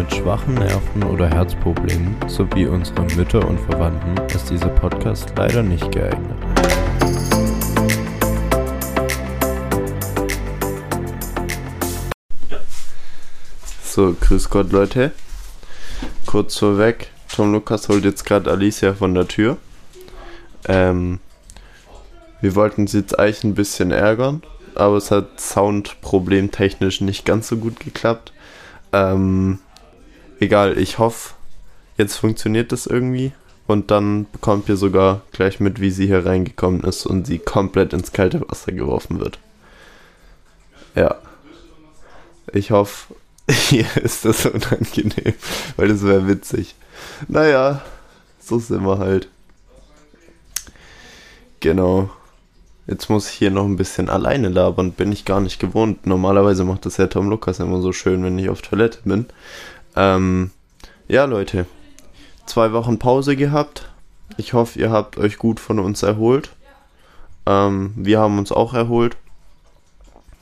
Mit schwachen Nerven oder Herzproblemen sowie unsere Mütter und Verwandten ist dieser Podcast leider nicht geeignet. So, grüß Gott Leute. Kurz vorweg, Tom Lukas holt jetzt gerade Alicia von der Tür. Ähm, wir wollten sie jetzt eigentlich ein bisschen ärgern, aber es hat soundproblemtechnisch nicht ganz so gut geklappt. Ähm, egal, ich hoffe, jetzt funktioniert das irgendwie. Und dann bekommt ihr sogar gleich mit, wie sie hier reingekommen ist und sie komplett ins kalte Wasser geworfen wird. Ja. Ich hoffe, hier ist das unangenehm, weil das wäre witzig. Naja, so sind wir halt. Genau. Jetzt muss ich hier noch ein bisschen alleine labern, bin ich gar nicht gewohnt. Normalerweise macht das ja Tom Lukas immer so schön, wenn ich auf Toilette bin. Ähm, ja, Leute, zwei Wochen Pause gehabt. Ich hoffe, ihr habt euch gut von uns erholt. Ähm, wir haben uns auch erholt.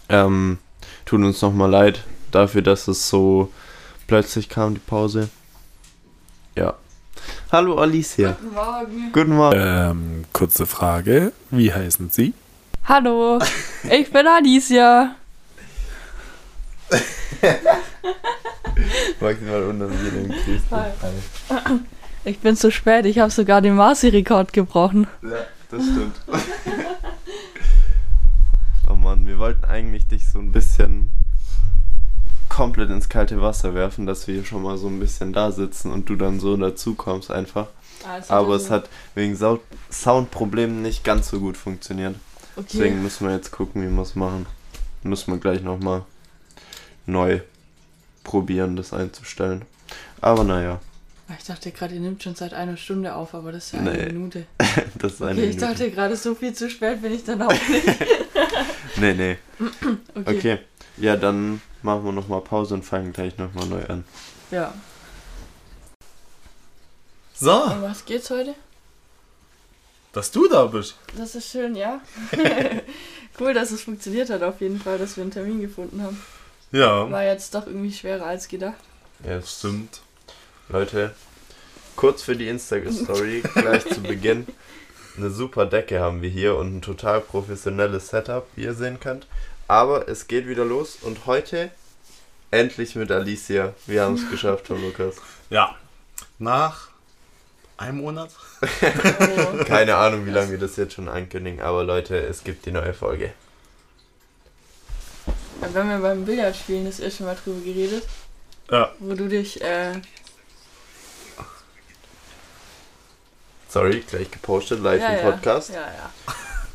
Ähm, tut uns nochmal leid dafür, dass es so plötzlich kam, die Pause. Ja. Hallo Alicia. Guten Morgen. Guten Morgen. Ähm, kurze Frage. Wie heißen Sie? Hallo, ich bin Alicia. Maximal unangenehm. Ich bin zu spät, ich habe sogar den Marci-Rekord gebrochen. Ja, das stimmt. oh Mann, wir wollten eigentlich dich so ein bisschen komplett ins kalte Wasser werfen, dass wir hier schon mal so ein bisschen da sitzen und du dann so dazu kommst einfach. Also, Aber es hat wegen Sau- Soundproblemen nicht ganz so gut funktioniert. Okay. Deswegen müssen wir jetzt gucken, wie wir es machen. Müssen wir gleich nochmal neu probieren, das einzustellen. Aber naja, Ich dachte gerade, ihr nimmt schon seit einer Stunde auf, aber das ist ja Nee. eine Minute. das ist eine Okay, ich Minute. dachte gerade, so viel zu spät bin ich dann auch nicht. Nee, nee. Okay. Okay. Ja, dann machen wir nochmal Pause und fangen gleich nochmal neu an. Ja. So, Um was geht's heute? dass du da bist. Das ist schön, ja. cool, dass es funktioniert hat auf jeden Fall, dass wir einen Termin gefunden haben. Ja, War jetzt doch irgendwie schwerer als gedacht. Ja, stimmt. Leute, kurz für die Insta-Story, gleich zu Beginn. Eine super Decke haben wir hier und ein total professionelles Setup, wie ihr sehen könnt. Aber es geht wieder los und heute endlich mit Alicia. Wir haben es geschafft, Tom Lukas. Ja, nach einem Monat. Oh. Keine Ahnung, wie lange wir das jetzt schon ankündigen, aber Leute, es gibt die neue Folge. Ja, wir haben ja beim Billardspielen das erste Mal drüber geredet, Ja, wo du dich, äh, Sorry, gleich gepostet, live ja, im ja, Podcast. Ja, ja.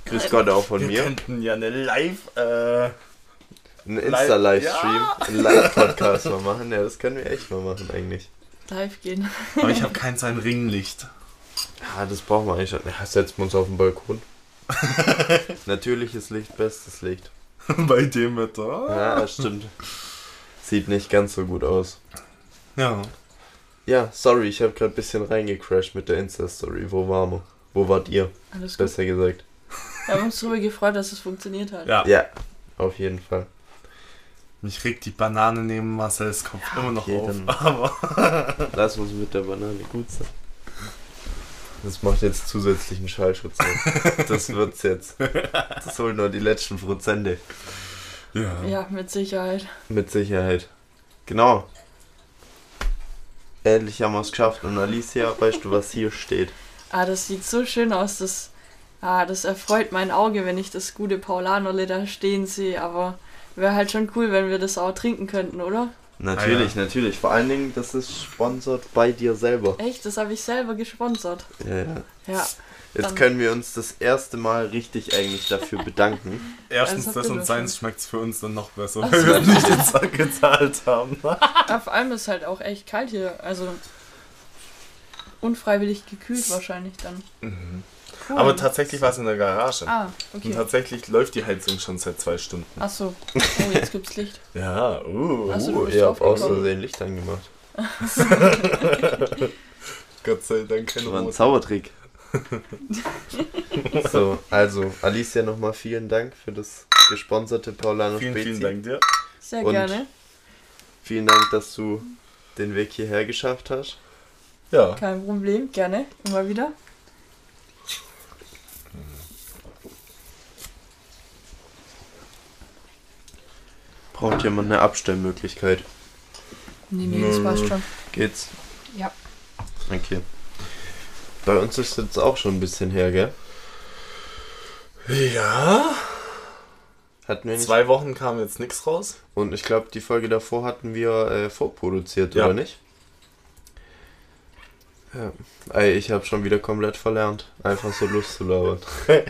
Grüß Gott auch von wir mir. könnten ja eine Live, äh, Ein Insta-Livestream, Ja. einen Live-Podcast mal machen. Ja, das können wir echt mal machen eigentlich. Live gehen. aber ich habe kein sein Ringlicht. Ja, das brauchen wir eigentlich schon. Ja, setzen wir uns auf den Balkon. Natürliches Licht, bestes Licht. Bei dem Wetter. Ja, das stimmt. Sieht nicht ganz so gut aus. Ja. Ja, sorry, ich habe gerade ein bisschen reingecrashed mit der Insta-Story. Wo waren wir? Wo wart ihr? Alles gut. Besser gesagt. Wir haben uns darüber gefreut, dass es funktioniert hat. Ja. Ja, auf jeden Fall. Mich regt die Banane neben Marcel's Kopf immer noch okay, auf. Aber Lass uns mit der Banane gut sein. Das macht jetzt zusätzlichen Schallschutz. noch. Das wird's jetzt. Das holen nur die letzten Prozente. ja. Ja, mit Sicherheit. Mit Sicherheit. Genau. Endlich haben wir es geschafft. Und Alicia, weißt du, was hier steht? Ah, das sieht so schön aus. Das, ah, das erfreut mein Auge, wenn ich das gute Paulanerle da stehen sehe. Aber wäre halt schon cool, wenn wir das auch trinken könnten, oder? Natürlich, Ah, ja. natürlich. Vor allen Dingen, das ist sponsert bei dir selber. Echt, das habe ich selber gesponsert. Ja, ja. Ja. Jetzt Dann- können wir uns das erste Mal richtig eigentlich dafür bedanken. Erstens das ihr und doch seins schmeckt es für uns dann noch besser, weil so. wir nicht jetzt gezahlt haben. Ah, Vor allem ist halt auch echt kalt hier. Also unfreiwillig gekühlt wahrscheinlich dann. Cool. Aber tatsächlich war es in der Garage. Ah, Und okay. tatsächlich läuft die Heizung schon seit zwei Stunden. Achso. Oh, jetzt gibt's Licht. Ja, uh. Ach so, du Uh, ihr habt aus. Versehen Licht angemacht. Gott sei Dank kein Das war ein. Zaubertrick. so, also Alicia nochmal vielen Dank für das gesponserte Paulano Vielen, Spezi. vielen Dank dir. Sehr Und- gerne. vielen Dank, dass du den Weg hierher geschafft hast. Ja. Kein Problem, gerne, immer wieder. Braucht jemand eine Abstellmöglichkeit? Nee, nee, das passt schon. Geht's? Ja. Okay. Bei uns ist jetzt auch schon ein bisschen her, gell? Ja. Hatten wir nicht. Zwei Wochen kam jetzt nichts raus. Und ich glaube, die Folge davor hatten wir äh, vorproduziert, Ja. oder nicht? Ja. Ey, ich habe schon wieder komplett verlernt, einfach so Lust zu labern.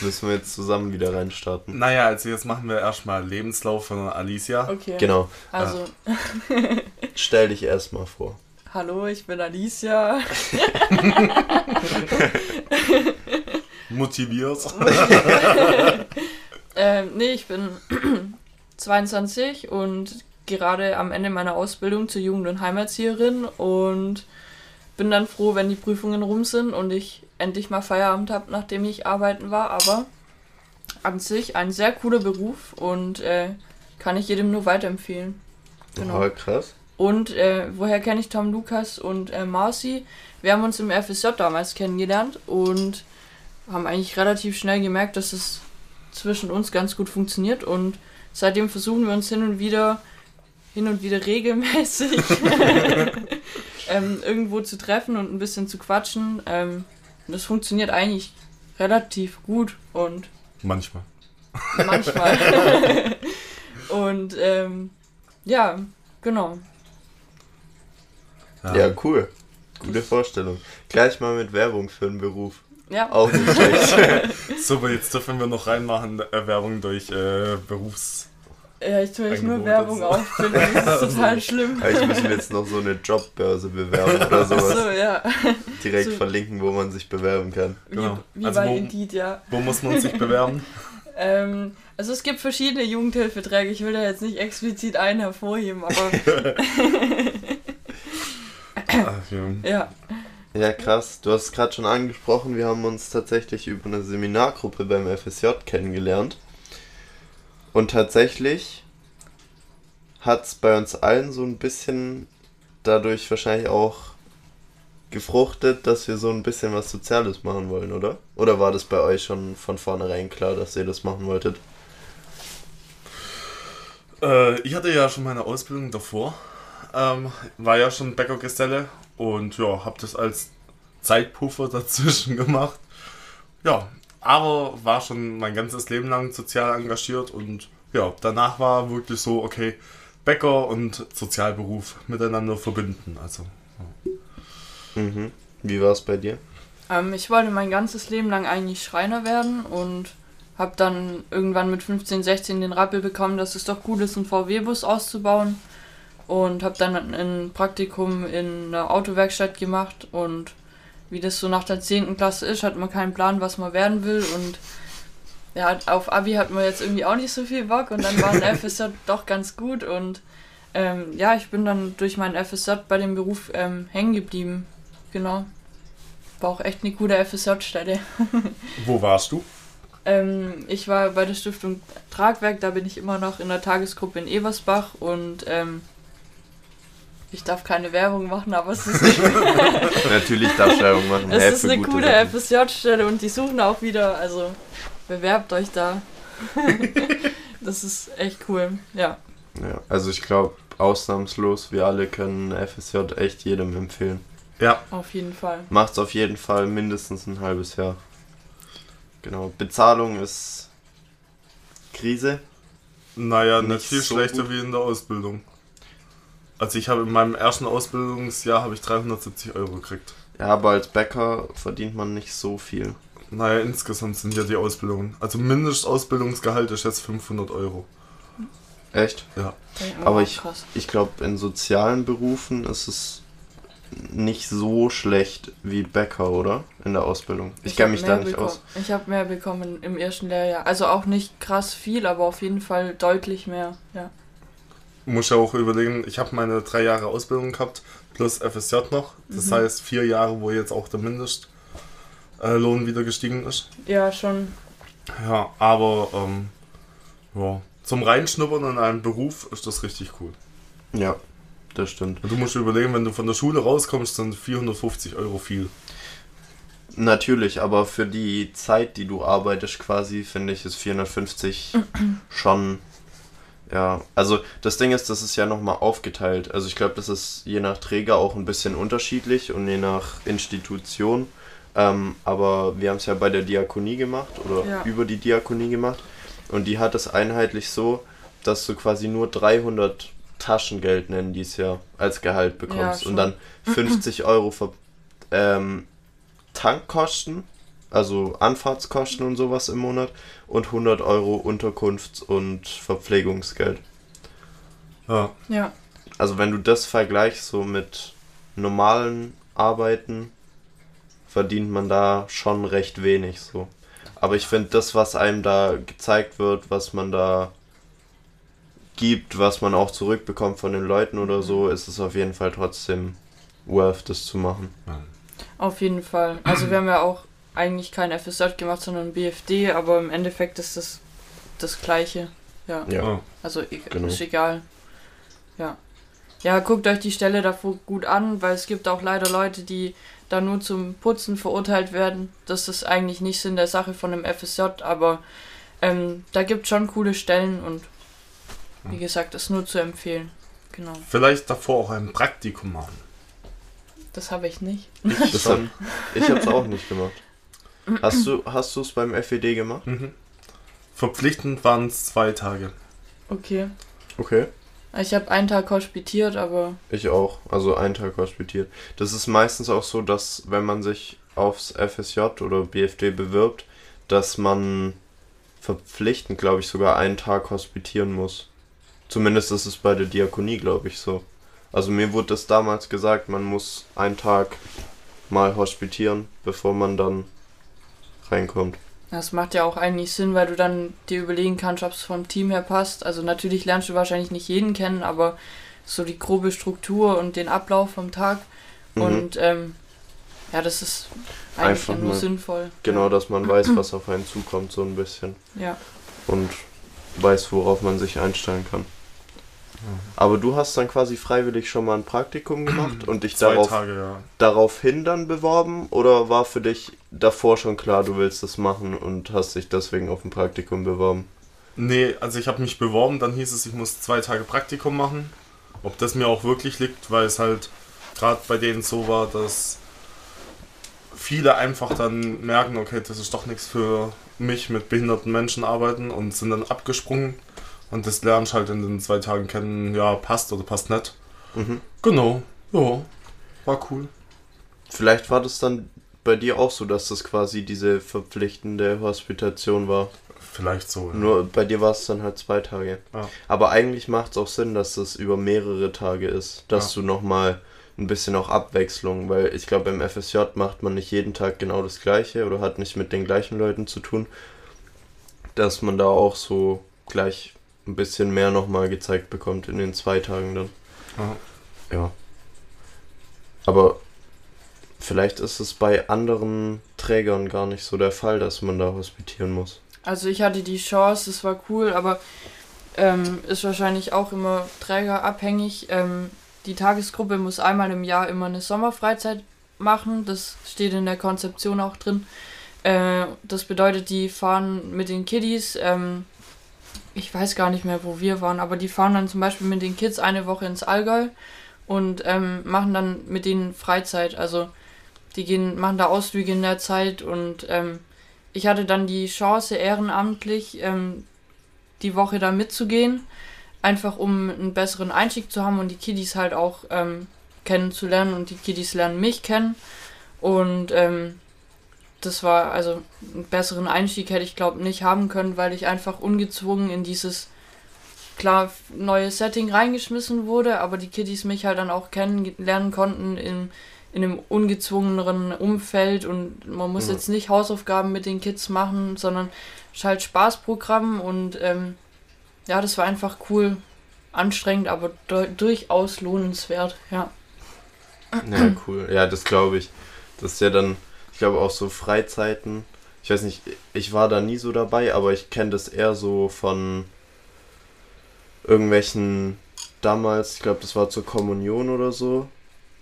Müssen wir jetzt zusammen wieder reinstarten. Naja, also jetzt machen wir erstmal Lebenslauf von Alicia. Okay. Genau. Also, Stell dich erstmal vor. hallo, ich bin Alicia. Motiviert. Ähm, nee, ich bin 22 und gerade am Ende meiner Ausbildung zur Jugend- und Heimerzieherin und bin dann froh, wenn die Prüfungen rum sind und ich endlich mal Feierabend habe, nachdem ich arbeiten war. Aber an sich ein sehr cooler Beruf und äh, kann ich jedem nur weiterempfehlen. Genau. Oh, krass. Und äh, woher kenne ich Tom Lukas und äh, Marcy? Wir haben uns im FSJ damals kennengelernt und haben eigentlich relativ schnell gemerkt, dass es zwischen uns ganz gut funktioniert und seitdem versuchen wir uns hin und wieder, hin und wieder regelmäßig ähm, irgendwo zu treffen und ein bisschen zu quatschen. Ähm, das funktioniert eigentlich relativ gut und Manchmal. manchmal. und ähm, ja, genau. Ja, cool. Gute Vorstellung. Gleich mal mit Werbung für einen Beruf. Ja. Auch nicht schlecht. So, aber jetzt dürfen wir noch reinmachen, äh, Werbung durch äh, Berufs... Ja, ich tue euch nur Werbung dazu. auffinden, das ist total schlimm. Vielleicht müssen wir jetzt noch so eine Jobbörse bewerben oder sowas. So, ja. Direkt so- verlinken, wo man sich bewerben kann. Wie, Genau. wie Also bei wo- Indeed, ja. Wo muss man sich bewerben? Ähm, also es gibt verschiedene Jugendhilfeträge, ich will da jetzt nicht explizit einen hervorheben, aber Ah, ja. ja. Ja, krass. Du hast es gerade schon angesprochen, wir haben uns tatsächlich über eine Seminargruppe beim FSJ kennengelernt. Und tatsächlich hat es bei uns allen so ein bisschen dadurch wahrscheinlich auch gefruchtet, dass wir so ein bisschen was Soziales machen wollen, oder? Oder war das bei euch schon von vornherein klar, dass ihr das machen wolltet? Äh, ich hatte ja schon meine Ausbildung davor. Ähm, war ja schon Bäckergeselle und ja, habe das als Zeitpuffer dazwischen gemacht. Ja, aber war schon mein ganzes Leben lang sozial engagiert und ja, danach war wirklich so, okay, Bäcker und Sozialberuf miteinander verbinden. Also, Mhm. Wie war es bei dir? Ähm, ich wollte mein ganzes Leben lang eigentlich Schreiner werden und habe dann irgendwann mit 15, 16 den Rappel bekommen, dass es doch gut ist, einen VW-Bus auszubauen. Und habe dann ein Praktikum in einer Autowerkstatt gemacht und wie das so nach der 10. Klasse ist, hat man keinen Plan, was man werden will und ja, auf Abi hat man jetzt irgendwie auch nicht so viel Bock und dann war ein FSJ doch ganz gut und ähm, ja, ich bin dann durch meinen FSJ bei dem Beruf ähm, hängen geblieben. Genau. War auch echt eine gute FSJ-Stelle. wo warst du? Ähm, ich war bei der Stiftung Tragwerk, da bin ich immer noch in der Tagesgruppe in Ebersbach und ähm, ich darf keine Werbung machen, aber es ist, Natürlich darfst du Werbung machen. es ist eine Sachen. FSJ-Stelle und die suchen auch wieder, also bewerbt euch da. das ist echt cool, ja. Ja, also ich glaube, ausnahmslos, wir alle können FSJ echt jedem empfehlen. Ja, Auf jeden Fall. Macht's auf jeden Fall mindestens ein halbes Jahr. Genau. Bezahlung ist Krise. naja, nicht, Nicht viel so schlechter gut. wie in der Ausbildung. Also ich habe in meinem ersten Ausbildungsjahr habe ich 370 Euro gekriegt. Ja, aber als Bäcker verdient man nicht so viel. Naja, insgesamt sind ja die Ausbildungen. Also Mindestausbildungsgehalt ist jetzt 500 Euro. Echt? Ja. Aber ich-. Ich glaube, in sozialen Berufen ist es nicht so schlecht wie Bäcker, oder? In der Ausbildung. Ich, kenne hab mich da nicht bekommen. aus. Ich habe mehr bekommen im ersten Lehrjahr. Also auch nicht krass viel, aber auf jeden Fall deutlich mehr. Ja. Muss ja auch überlegen, ich habe meine drei Jahre Ausbildung gehabt, plus FSJ noch. Das Mhm. heißt vier Jahre, wo jetzt auch der Mindestlohn wieder gestiegen ist. ja, schon. Ja, aber ähm, ja, zum Reinschnuppern in einem Beruf ist das richtig cool. Ja, das stimmt. Und du musst überlegen, wenn du von der Schule rauskommst, sind 450 Euro viel. Natürlich, aber für die Zeit, die du arbeitest quasi, finde ich, ist 450 schon, ja, also das Ding ist, das ist ja nochmal aufgeteilt. Also ich glaube, das ist je nach Träger auch ein bisschen unterschiedlich und je nach Institution. Ähm, aber wir haben es ja bei der Diakonie gemacht oder Ja. über die Diakonie gemacht und die hat es einheitlich so, dass du quasi nur 300 Taschengeld nennen die es ja als Gehalt bekommst schon. und dann 50 Euro ver ähm, Tankkosten, also Anfahrtskosten und sowas im Monat und 100 Euro Unterkunfts- und Verpflegungsgeld. Ja. Ja, Also wenn du das vergleichst so mit normalen Arbeiten, verdient man da schon recht wenig so. Aber ich finde das, was einem da gezeigt wird, was man da gibt, was man auch zurückbekommt von den Leuten oder so, ist es auf jeden Fall trotzdem worth, das zu machen. auf jeden Fall. Also wir haben ja auch eigentlich kein FSJ gemacht, sondern BFD, aber im Endeffekt ist das das Gleiche. Ja, Ja. Ja. also e Genau. ist egal. Ja. Ja, guckt euch die Stelle davor gut an, weil es gibt auch leider Leute, die da nur zum Putzen verurteilt werden. Das ist eigentlich nicht Sinn der Sache von einem FSJ, aber ähm, da gibt schon coole Stellen und wie gesagt, ist nur zu empfehlen. Genau. Vielleicht davor auch ein Praktikum machen. Das habe ich nicht. Das hab, ich hab's auch nicht gemacht. Hast du hast du es beim FED gemacht? Mhm. Verpflichtend waren es zwei Tage. Okay. Okay. Ich habe einen Tag hospitiert, aber Ich auch, also einen Tag hospitiert. Das ist meistens auch so, dass wenn man sich aufs FSJ oder BFD bewirbt, dass man verpflichtend, glaube ich, sogar einen Tag hospitieren muss. Zumindest ist es bei der Diakonie, glaube ich, so. Also mir wurde das damals gesagt, man muss einen Tag mal hospitieren, bevor man dann reinkommt. das macht ja auch eigentlich Sinn, weil du dann dir überlegen kannst, ob es vom Team her passt. Also natürlich lernst du wahrscheinlich nicht jeden kennen, aber so die grobe Struktur und den Ablauf vom Tag. Mhm. Und ähm, ja, das ist eigentlich Einfach nur sinnvoll. Genau, dass man weiß, was auf einen zukommt, so ein bisschen. Ja. und weiß, worauf man sich einstellen kann. Aber du hast dann quasi freiwillig schon mal ein Praktikum gemacht und dich Zwei darauf, Tage, ja. daraufhin dann beworben? Oder war für dich davor schon klar, du willst das machen und hast dich deswegen auf ein Praktikum beworben? Nee, also ich habe mich beworben, dann hieß es, ich muss zwei Tage Praktikum machen. Ob das mir auch wirklich liegt, weil es halt gerade bei denen so war, dass viele einfach dann merken, okay, das ist doch nichts für mich mit behinderten Menschen arbeiten und sind dann abgesprungen. Und das lernst halt in den zwei Tagen kennen, ja, passt oder passt nicht. Mhm. Genau, ja, war cool. Vielleicht war das dann bei dir auch so, dass das quasi diese verpflichtende Hospitation war. Vielleicht so. Ja. Nur bei dir war es dann halt zwei Tage. Ja. Aber eigentlich macht es auch Sinn, dass das über mehrere Tage ist, dass du nochmal ein bisschen auch Abwechslung, weil ich glaube, im FSJ macht man nicht jeden Tag genau das Gleiche oder hat nicht mit den gleichen Leuten zu tun, dass man da auch so gleich ein bisschen mehr nochmal gezeigt bekommt in den zwei Tagen dann. Ja. Ja. Aber vielleicht ist es bei anderen Trägern gar nicht so der Fall, dass man da hospitieren muss. Also ich hatte die Chance, es war cool, aber ähm, ist wahrscheinlich auch immer trägerabhängig. Ähm, die Tagesgruppe muss einmal im Jahr immer eine Sommerfreizeit machen. Das steht in der Konzeption auch drin. Äh, das bedeutet, die fahren mit den Kiddies. Ähm, ich weiß gar nicht mehr, wo wir waren, aber die fahren dann zum Beispiel mit den Kids eine Woche ins Allgäu und ähm, machen dann mit denen Freizeit. Also die gehen, machen da Ausflüge in der Zeit und ähm, ich hatte dann die Chance, ehrenamtlich ähm, die Woche da mitzugehen, einfach um einen besseren Einstieg zu haben und die Kiddies halt auch ähm, kennenzulernen und die Kiddies lernen mich kennen. Und ähm, das war also einen besseren Einstieg hätte ich glaube nicht haben können, weil ich einfach ungezwungen in dieses klar neue Setting reingeschmissen wurde, aber die Kiddies mich halt dann auch kennenlernen konnten in, in einem ungezwungeneren Umfeld und man muss Ja. jetzt nicht Hausaufgaben mit den Kids machen, sondern es ist halt Spaßprogramm und ähm, ja, das war einfach cool, anstrengend, aber du- durchaus lohnenswert, ja. Ja, cool. Ja, das glaube ich. Das ist ja dann, ich glaube auch so Freizeiten. Ich weiß nicht, ich war da nie so dabei, aber ich kenne das eher so von irgendwelchen damals, ich glaube, das war zur Kommunion oder so,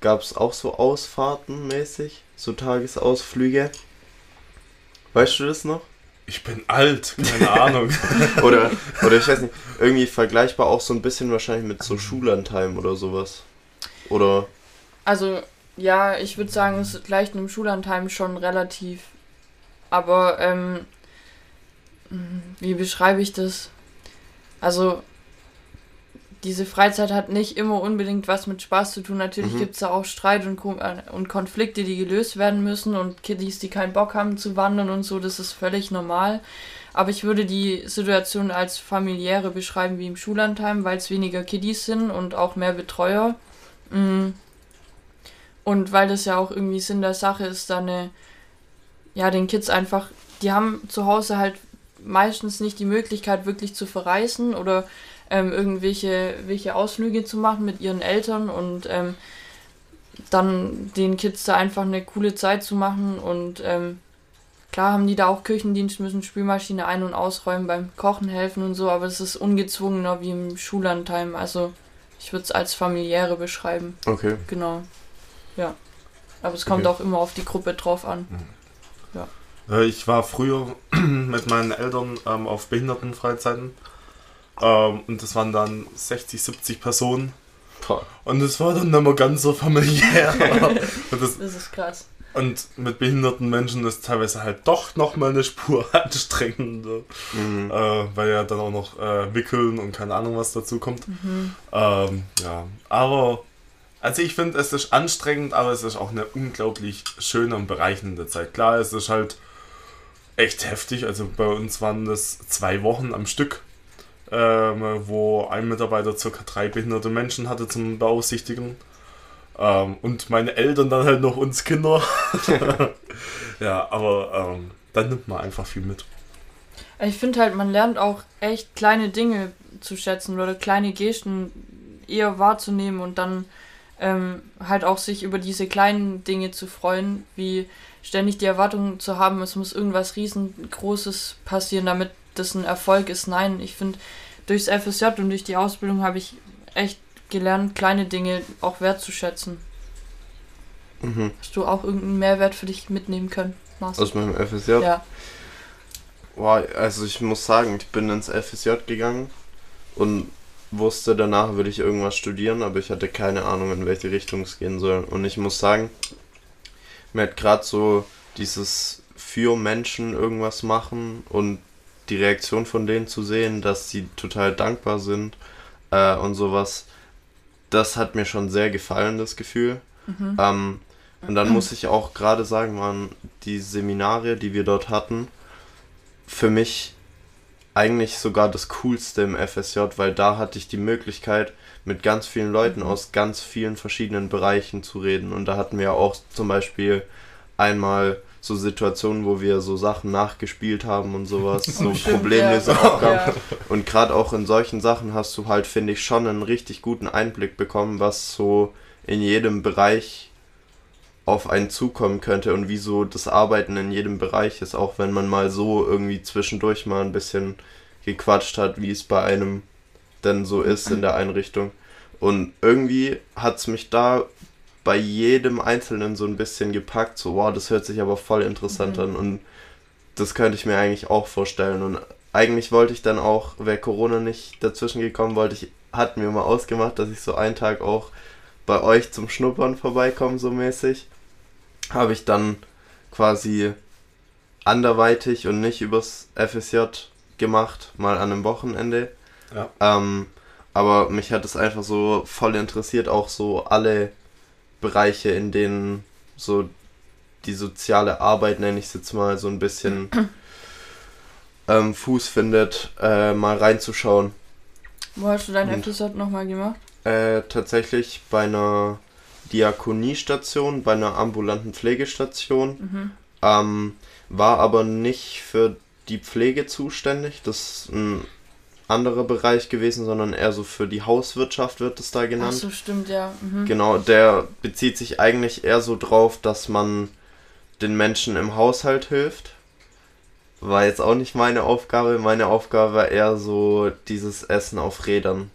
gab es auch so Ausfahrten mäßig, so Tagesausflüge. Weißt du das noch? Ich bin alt, keine Ahnung. oder, oder ich weiß nicht, irgendwie vergleichbar auch so ein bisschen wahrscheinlich mit so Schullandheim oder sowas. Oder. Also, ja, ich würde sagen, es gleicht einem Schullandheim schon relativ. Aber, ähm, wie beschreibe ich das? Also, diese Freizeit hat nicht immer unbedingt was mit Spaß zu tun. Natürlich mhm. gibt es da auch Streit und, äh, und Konflikte, die gelöst werden müssen und Kiddies, die keinen Bock haben zu wandern und so, das ist völlig normal. Aber ich würde die Situation als familiäre beschreiben wie im Schullandheim, weil es weniger Kiddies sind und auch mehr Betreuer. Mm. Und weil das ja auch irgendwie Sinn der Sache ist, dann eine, ja, den Kids einfach, die haben zu Hause halt meistens nicht die Möglichkeit, wirklich zu verreisen oder ähm, irgendwelche welche Ausflüge zu machen mit ihren Eltern und ähm, dann den Kids da einfach eine coole Zeit zu machen und ähm, klar haben die da auch Küchendienst, müssen Spülmaschine ein- und ausräumen, beim Kochen helfen und so, aber es ist ungezwungener wie im Schullandheim, also ich würde es als familiäre beschreiben. Okay. Genau. Ja. Aber es kommt okay. auch immer auf die Gruppe drauf an. Mhm. Ja. Äh, ich war früher mit meinen Eltern ähm, auf Behindertenfreizeiten ähm, und das waren dann 60, 70 Personen. Und es war dann immer ganz so familiär. das, das, ist krass. Und mit behinderten Menschen ist teilweise halt doch nochmal eine Spur anstrengender. Mhm. Äh, weil ja dann auch noch äh, Wickeln und keine Ahnung was dazu kommt. Mhm. Ähm, ja, aber also ich finde, es ist anstrengend, aber es ist auch eine unglaublich schöne und bereichernde Zeit. Klar, es ist halt echt heftig. Also bei uns waren das zwei Wochen am Stück ähm, wo ein Mitarbeiter ca. drei behinderte Menschen hatte zum Beaufsichtigen. Ähm, und meine Eltern dann halt noch uns Kinder. ja, aber ähm, dann nimmt man einfach viel mit. Ich finde halt, man lernt auch echt kleine Dinge zu schätzen oder kleine Gesten eher wahrzunehmen und dann ähm, halt auch sich über diese kleinen Dinge zu freuen, wie ständig die Erwartung zu haben, es muss irgendwas riesengroßes passieren, damit das ein Erfolg ist. Nein, ich finde, durchs FSJ und durch die Ausbildung habe ich echt gelernt, kleine Dinge auch wertzuschätzen. Mhm. Hast du auch irgendeinen Mehrwert für dich mitnehmen können? Marcel? Aus meinem FSJ? Ja. Boah, also ich muss sagen, ich bin ins FSJ gegangen und wusste, danach würde ich irgendwas studieren, aber ich hatte keine Ahnung, in welche Richtung es gehen soll. Und ich muss sagen, mir hat gerade so dieses für Menschen irgendwas machen und die Reaktion von denen zu sehen, dass sie total dankbar sind äh, und sowas, das hat mir schon sehr gefallen, das Gefühl. Mhm. Ähm, und dann muss ich auch gerade sagen, waren die Seminare, die wir dort hatten, für mich eigentlich sogar das Coolste im FSJ, weil da hatte ich die Möglichkeit, mit ganz vielen Leuten mhm. aus ganz vielen verschiedenen Bereichen zu reden. Und da hatten wir auch zum Beispiel einmal so Situationen, wo wir so Sachen nachgespielt haben und sowas, so Problemlöseaufgaben. Ja. Und gerade auch in solchen Sachen hast du halt, finde ich, schon einen richtig guten Einblick bekommen, was so in jedem Bereich auf einen zukommen könnte und wie so das Arbeiten in jedem Bereich ist, auch wenn man mal so irgendwie zwischendurch mal ein bisschen gequatscht hat, wie es bei einem denn so ist in der Einrichtung. Und irgendwie hat es mich da bei jedem Einzelnen so ein bisschen gepackt, so, wow, das hört sich aber voll interessant mhm. an und das könnte ich mir eigentlich auch vorstellen. Und eigentlich wollte ich dann auch, wäre Corona nicht dazwischen gekommen, wollte ich, hatten wir mal ausgemacht, dass ich so einen Tag auch bei euch zum Schnuppern vorbeikomme, so mäßig. Habe ich dann quasi anderweitig und nicht übers FSJ gemacht, mal an einem Wochenende. Ja. Ähm, aber mich hat es einfach so voll interessiert, auch so alle Bereiche, in denen so die soziale Arbeit, nenne ich es jetzt mal, so ein bisschen ähm, Fuß findet, äh, mal reinzuschauen. Wo hast du dein FSJ nochmal gemacht? Äh, tatsächlich bei einer Diakoniestation, bei einer ambulanten Pflegestation. Mhm. Ähm, war aber nicht für die Pflege zuständig. Das ist ein anderer Bereich gewesen, sondern eher so für die Hauswirtschaft wird es da genannt. Ach so, stimmt, ja. Mhm. Genau, der bezieht sich eigentlich eher so drauf, dass man den Menschen im Haushalt hilft. War jetzt auch nicht meine Aufgabe. Meine Aufgabe war eher so dieses Essen auf Rädern.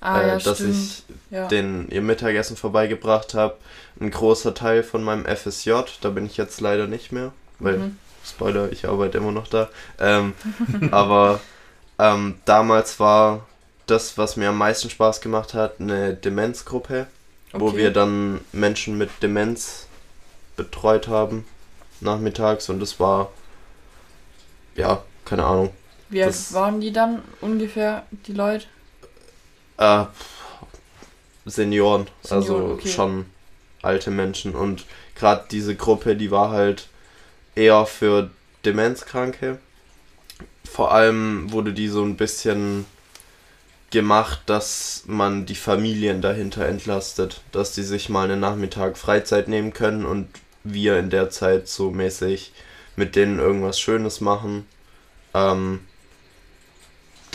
Ah, äh, ja, dass stimmt. ich ja. den ihr Mittagessen vorbeigebracht habe. Ein großer Teil von meinem FSJ, da bin ich jetzt leider nicht mehr, weil, Mhm. Spoiler, ich arbeite immer noch da. Ähm, aber ähm, damals war das, was mir am meisten Spaß gemacht hat, eine Demenzgruppe, wo Okay. wir dann Menschen mit Demenz betreut haben, nachmittags. Und das war, ja, keine Ahnung, Wie alt waren die dann ungefähr, die Leute? Äh, Senioren, Senioren, also okay. schon alte Menschen. Und gerade diese Gruppe, die war halt eher für Demenzkranke. Vor allem wurde die so ein bisschen gemacht, dass man die Familien dahinter entlastet, dass die sich mal einen Nachmittag Freizeit nehmen können und wir in der Zeit so mäßig mit denen irgendwas Schönes machen. Ähm,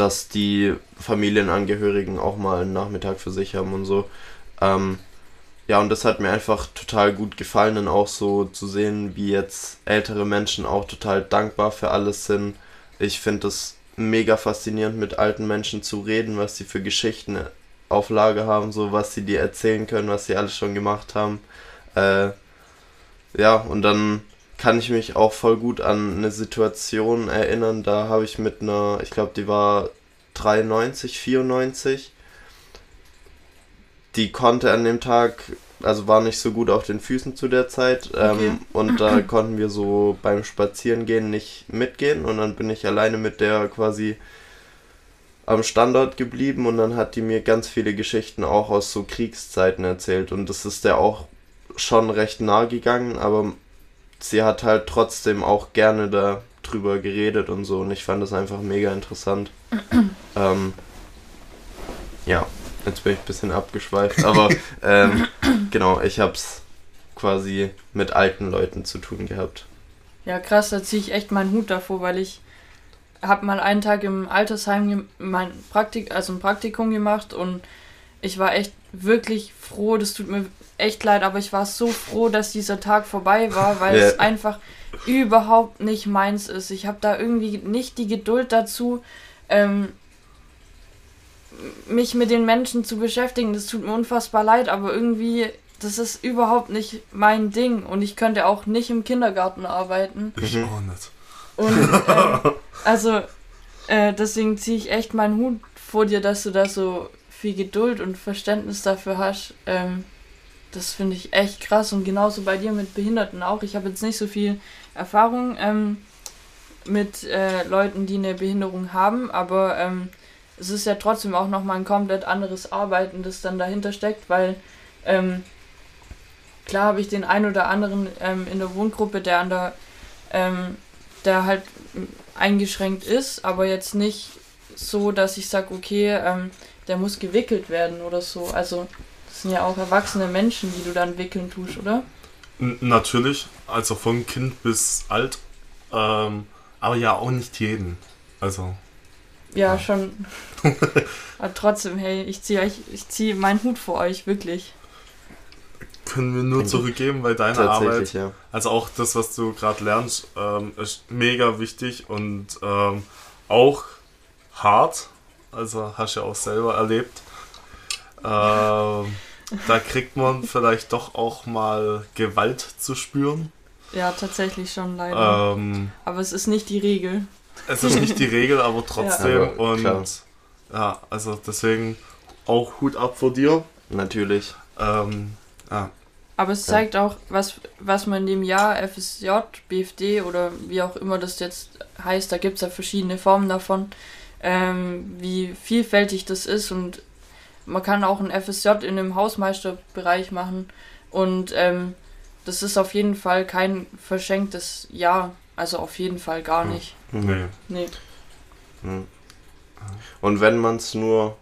dass die Familienangehörigen auch mal einen Nachmittag für sich haben und so. Ähm, ja, und das hat mir einfach total gut gefallen, dann auch so zu sehen, wie jetzt ältere Menschen auch total dankbar für alles sind. Ich finde es mega faszinierend, mit alten Menschen zu reden, was sie für Geschichten auf Lager haben, so was sie dir erzählen können, was sie alles schon gemacht haben. Äh, ja, und dann kann ich mich auch voll gut an eine Situation erinnern. Da habe ich mit einer, ich glaube, die war 93, 94. Die konnte an dem Tag, also war nicht so gut auf den Füßen zu der Zeit. Okay. Ähm, und da konnten wir so beim Spazierengehen nicht mitgehen. Und dann bin ich alleine mit der quasi am Standort geblieben und dann hat die mir ganz viele Geschichten auch aus so Kriegszeiten erzählt und das ist der auch schon recht nah gegangen, aber sie hat halt trotzdem auch gerne da drüber geredet und so und ich fand das einfach mega interessant. ähm, ja, jetzt bin ich ein bisschen abgeschweift, aber ähm, genau, ich hab's quasi mit alten Leuten zu tun gehabt. Ja, krass, da ziehe ich echt meinen Hut davor, weil ich habe mal einen Tag im Altersheim mein Praktik also ein Praktikum gemacht und ich war echt wirklich froh, das tut mir echt leid, aber ich war so froh, dass dieser Tag vorbei war, weil Ja. es einfach überhaupt nicht meins ist. Ich habe da irgendwie nicht die Geduld dazu, ähm, mich mit den Menschen zu beschäftigen. Das tut mir unfassbar leid, aber irgendwie, das ist überhaupt nicht mein Ding und ich könnte auch nicht im Kindergarten arbeiten. Ich Mhm. auch nicht. Und ähm, also äh, deswegen ziehe ich echt meinen Hut vor dir, dass du da so viel Geduld und Verständnis dafür hast. Ähm, das finde ich echt krass und genauso bei dir mit Behinderten auch. Ich habe jetzt nicht so viel Erfahrung ähm, mit äh, Leuten, die eine Behinderung haben, aber ähm, es ist ja trotzdem auch nochmal ein komplett anderes Arbeiten, das dann dahinter steckt, weil ähm, klar habe ich den einen oder anderen ähm, in der Wohngruppe, der an der ähm, der halt eingeschränkt ist, aber jetzt nicht so, dass ich sage, okay, ähm, der muss gewickelt werden oder so. Also das sind ja auch erwachsene Menschen, die du dann wickeln tust, oder? N natürlich, also von Kind bis alt, ähm, aber ja auch nicht jeden. Also, Ja, Ja. schon. aber trotzdem, hey, ich ziehe euch, ich ziehe meinen Hut vor euch, wirklich. können wir nur zurückgeben, weil deine Arbeit ja. Also auch das, was du gerade lernst, ähm, ist mega wichtig und ähm, auch hart. Also hast du ja auch selber erlebt. Ähm, da kriegt man vielleicht doch auch mal Gewalt zu spüren. Ja, tatsächlich schon leider. Ähm, aber es ist nicht die Regel. es ist nicht die Regel, aber trotzdem. Aber und klar. ja, also deswegen auch Hut ab vor dir. Natürlich. Ähm, ja, Aber es Ja. zeigt auch, was, was man in dem Jahr FSJ, BFD oder wie auch immer das jetzt heißt, da gibt es ja verschiedene Formen davon, ähm, wie vielfältig das ist und man kann auch ein FSJ in einem Hausmeisterbereich machen und ähm, das ist auf jeden Fall kein verschenktes Jahr, also auf jeden Fall gar Ja. nicht. nee. Nee. Und wenn man es nur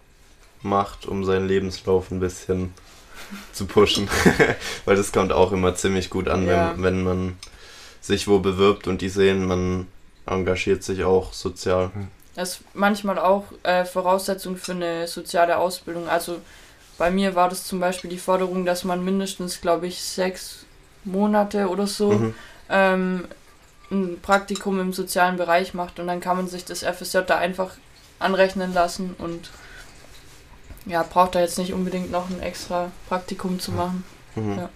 macht, um seinen Lebenslauf ein bisschen zu pushen, weil das kommt auch immer ziemlich gut an, Ja. wenn, wenn man sich wo bewirbt und die sehen, man engagiert sich auch sozial. Das ist manchmal auch äh, Voraussetzung für eine soziale Ausbildung. Also bei mir war das zum Beispiel die Forderung, dass man mindestens, glaube ich, sechs Monate oder so Mhm. ähm, ein Praktikum im sozialen Bereich macht und dann kann man sich das FSJ da einfach anrechnen lassen und ja, braucht da jetzt nicht unbedingt noch ein extra Praktikum zu machen. Mhm. Ja.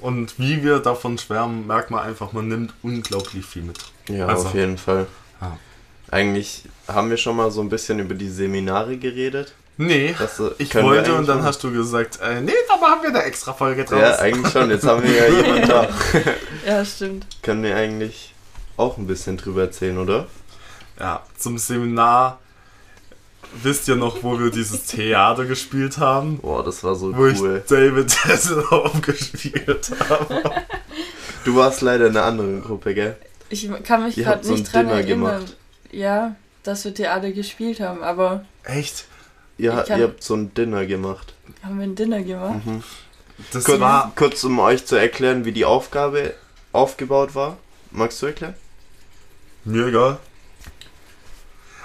Und wie wir davon schwärmen, merkt man einfach, man nimmt unglaublich viel mit. Ja, Also. auf jeden Fall. Eigentlich haben wir schon mal so ein bisschen über die Seminare geredet. Nee, Das, äh, ich wollte und dann schon- hast du gesagt, äh, nee, da machen wir eine extra Folge draus. Ja, eigentlich schon. Jetzt haben wir ja jemanden da. Ja, stimmt. Können wir eigentlich auch ein bisschen drüber erzählen, oder? Ja, zum Seminar wisst ihr noch, wo wir dieses Theater gespielt haben? Boah, das war so Wo cool. ich David Hasselhoff gespielt habe. Du warst leider in einer anderen Gruppe, gell? Ich kann mich gerade habt so nicht dran Dinner erinnern. gemacht. Ja, dass wir Theater gespielt haben, aber Echt? Kann- ihr habt so ein Dinner gemacht. haben wir ein Dinner gemacht? Mhm. Das Kurz, war. kurz, um euch zu erklären, wie die Aufgabe aufgebaut war. Magst du erklären? Mir egal.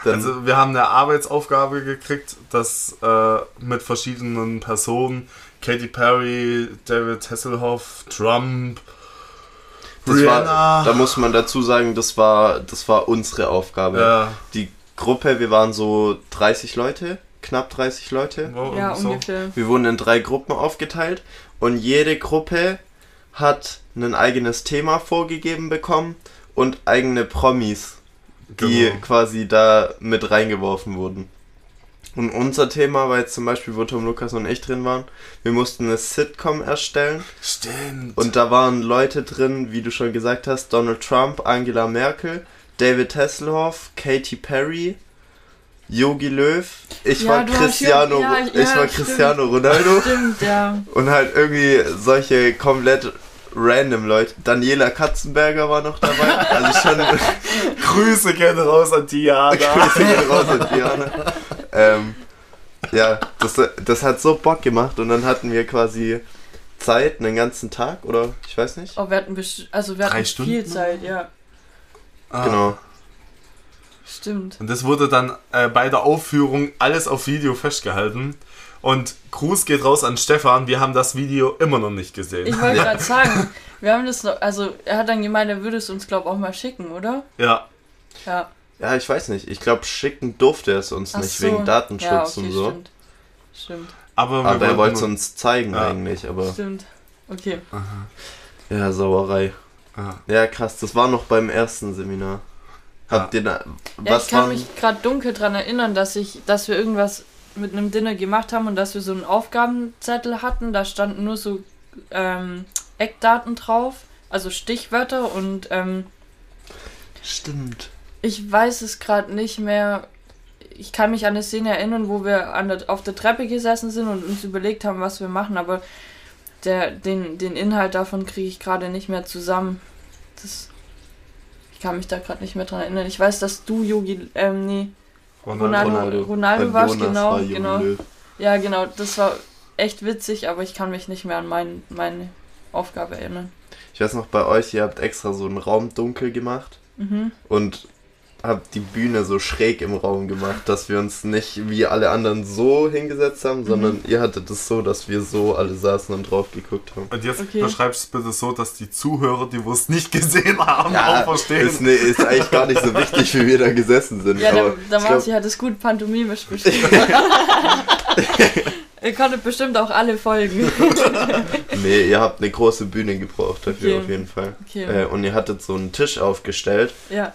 Dann, Also wir haben eine Arbeitsaufgabe gekriegt, dass äh, mit verschiedenen Personen, Katy Perry, David Hasselhoff, Trump, das war, da muss man dazu sagen, das war, das war unsere Aufgabe. ja, Die Gruppe, wir waren so 30 Leute, knapp 30 Leute. wo- Ja, so. ungefähr. Wir wurden in drei Gruppen aufgeteilt und jede Gruppe hat ein eigenes Thema vorgegeben bekommen und eigene Promis, die Genau. quasi da mit reingeworfen wurden. Und unser Thema war jetzt zum Beispiel, wo Tom Lukas und ich drin waren, wir mussten eine Sitcom erstellen Stimmt. und da waren Leute drin, wie du schon gesagt hast, Donald Trump, Angela Merkel, David Hasselhoff, Katy Perry, Yogi Löw, ich Ja, war Cristiano, ja, ich ja, war stimmt. Cristiano Ronaldo Stimmt, ja. und halt irgendwie solche komplett random Leute. Daniela Katzenberger war noch dabei, also schon Grüße gerne raus an Diana. Grüße gehen raus an Diana. Ähm, ja, das, das hat so Bock gemacht und dann hatten wir quasi Zeit, einen ganzen Tag oder ich weiß nicht. Oh, wir hatten, also wir Drei hatten Stunden? viel Zeit, ja. Ah. Genau. Stimmt. Und das wurde dann äh, bei der Aufführung alles auf Video festgehalten. Und Gruß geht raus an Stefan, wir haben das Video immer noch nicht gesehen. Ich wollte gerade sagen, wir haben das noch, also er hat dann gemeint, er würde es uns, glaube ich, auch mal schicken, oder? Ja, Ja. Ja, ich weiß nicht. Ich glaube, schicken durfte er es uns Ach nicht so. wegen Datenschutz ja, okay, und so. Stimmt. Stimmt. aber wir Aber er wollte es uns zeigen Ja. eigentlich, aber Stimmt. Okay. ja, Sauerei. Ja. Ja, krass, das war noch beim ersten Seminar. Habt ihr da Ja, was ich kann waren mich gerade dunkel dran erinnern, dass ich, dass wir irgendwas mit einem Dinner gemacht haben und dass wir so einen Aufgabenzettel hatten. Da standen nur so ähm, Eckdaten drauf, also Stichwörter und ähm, Stimmt. Ich weiß es gerade nicht mehr. Ich kann mich an eine Szene erinnern, wo wir an der, auf der Treppe gesessen sind und uns überlegt haben, was wir machen, aber der, den, den Inhalt davon kriege ich gerade nicht mehr zusammen. Das, ich kann mich da gerade nicht mehr dran erinnern. Ich weiß, dass du, Yogi, ähm, nee, Ronaldo, Ronaldo, Und warst, Jonas genau, war genau. Löw. Ja, genau, das war echt witzig, aber ich kann mich nicht mehr an mein, meine Aufgabe erinnern. Ich weiß noch, bei euch, ihr habt extra so einen Raum dunkel gemacht Mhm. und habt die Bühne so schräg im Raum gemacht, dass wir uns nicht wie alle anderen so hingesetzt haben, Mhm. sondern ihr hattet es so, dass wir so alle saßen und drauf geguckt haben. Und jetzt Okay. beschreibst es bitte so, dass die Zuhörer, die wo es nicht gesehen haben, auch verstehen. ist, ne, ist eigentlich gar nicht so wichtig, wie wir da gesessen sind. Ja, der, aber der Marci hat es gut pantomimisch beschrieben. Ihr konntet bestimmt auch alle folgen. nee, ihr habt eine große Bühne gebraucht dafür Okay. auf jeden Fall. Okay. Äh, und ihr hattet so einen Tisch aufgestellt, ja.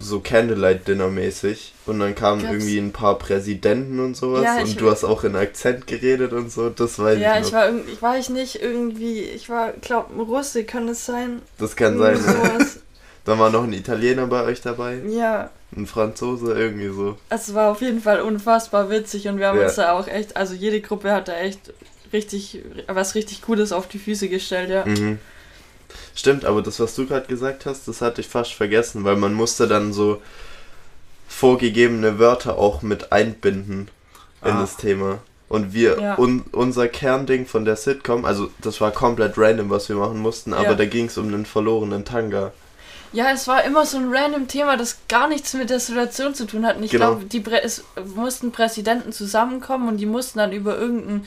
So Candlelight-Dinner mäßig. Und dann kamen Gab's- irgendwie ein paar Präsidenten und sowas. Ja, ich- und du hast auch in Akzent geredet und so. Das weiß Ja, ich ich noch. war irgendwie, ich war ich nicht irgendwie, ich war, glaub, ein Russe, kann es sein? das kann sein. Ja. sowas. Dann war noch ein Italiener bei euch dabei. Ja, Ein Franzose, irgendwie so. es war auf jeden Fall unfassbar witzig und wir haben Ja. uns da auch echt, also jede Gruppe hat da echt richtig, was richtig Cooles auf die Füße gestellt, ja. Mhm. Stimmt, aber das, was du gerade gesagt hast, das hatte ich fast vergessen, weil man musste dann so vorgegebene Wörter auch mit einbinden in Ah. das Thema. Und wir, Ja. un, unser Kernding von der Sitcom, also das war komplett random, was wir machen mussten, aber Ja. da ging es um einen verlorenen Tanga. Ja, es war immer so ein random Thema, das gar nichts mit der Situation zu tun hat. Und ich Genau. glaube, die Prä es mussten Präsidenten zusammenkommen und die mussten dann über irgendein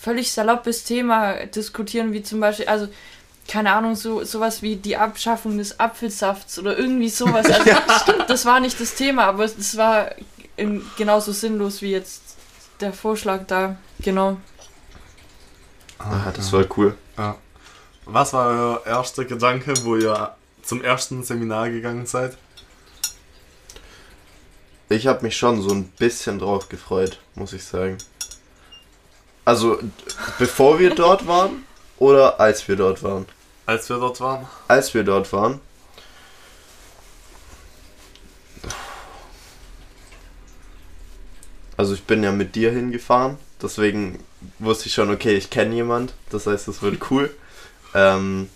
völlig saloppes Thema diskutieren, wie zum Beispiel, also keine Ahnung, so sowas wie die Abschaffung des Apfelsafts oder irgendwie sowas. Also, stimmt, das war nicht das Thema, aber es war in, genauso sinnlos wie jetzt der Vorschlag da, genau. Ah, das war cool. Ja. Was war euer erster Gedanke, wo ihr zum ersten Seminar gegangen seid? Ich habe mich schon so ein bisschen drauf gefreut, muss ich sagen. Also, bevor wir dort waren oder als wir dort waren? Als wir dort waren? Als wir dort waren. Also, ich bin ja mit dir hingefahren, deswegen wusste ich schon, okay, ich kenne jemand, das heißt, es wird cool. Ähm,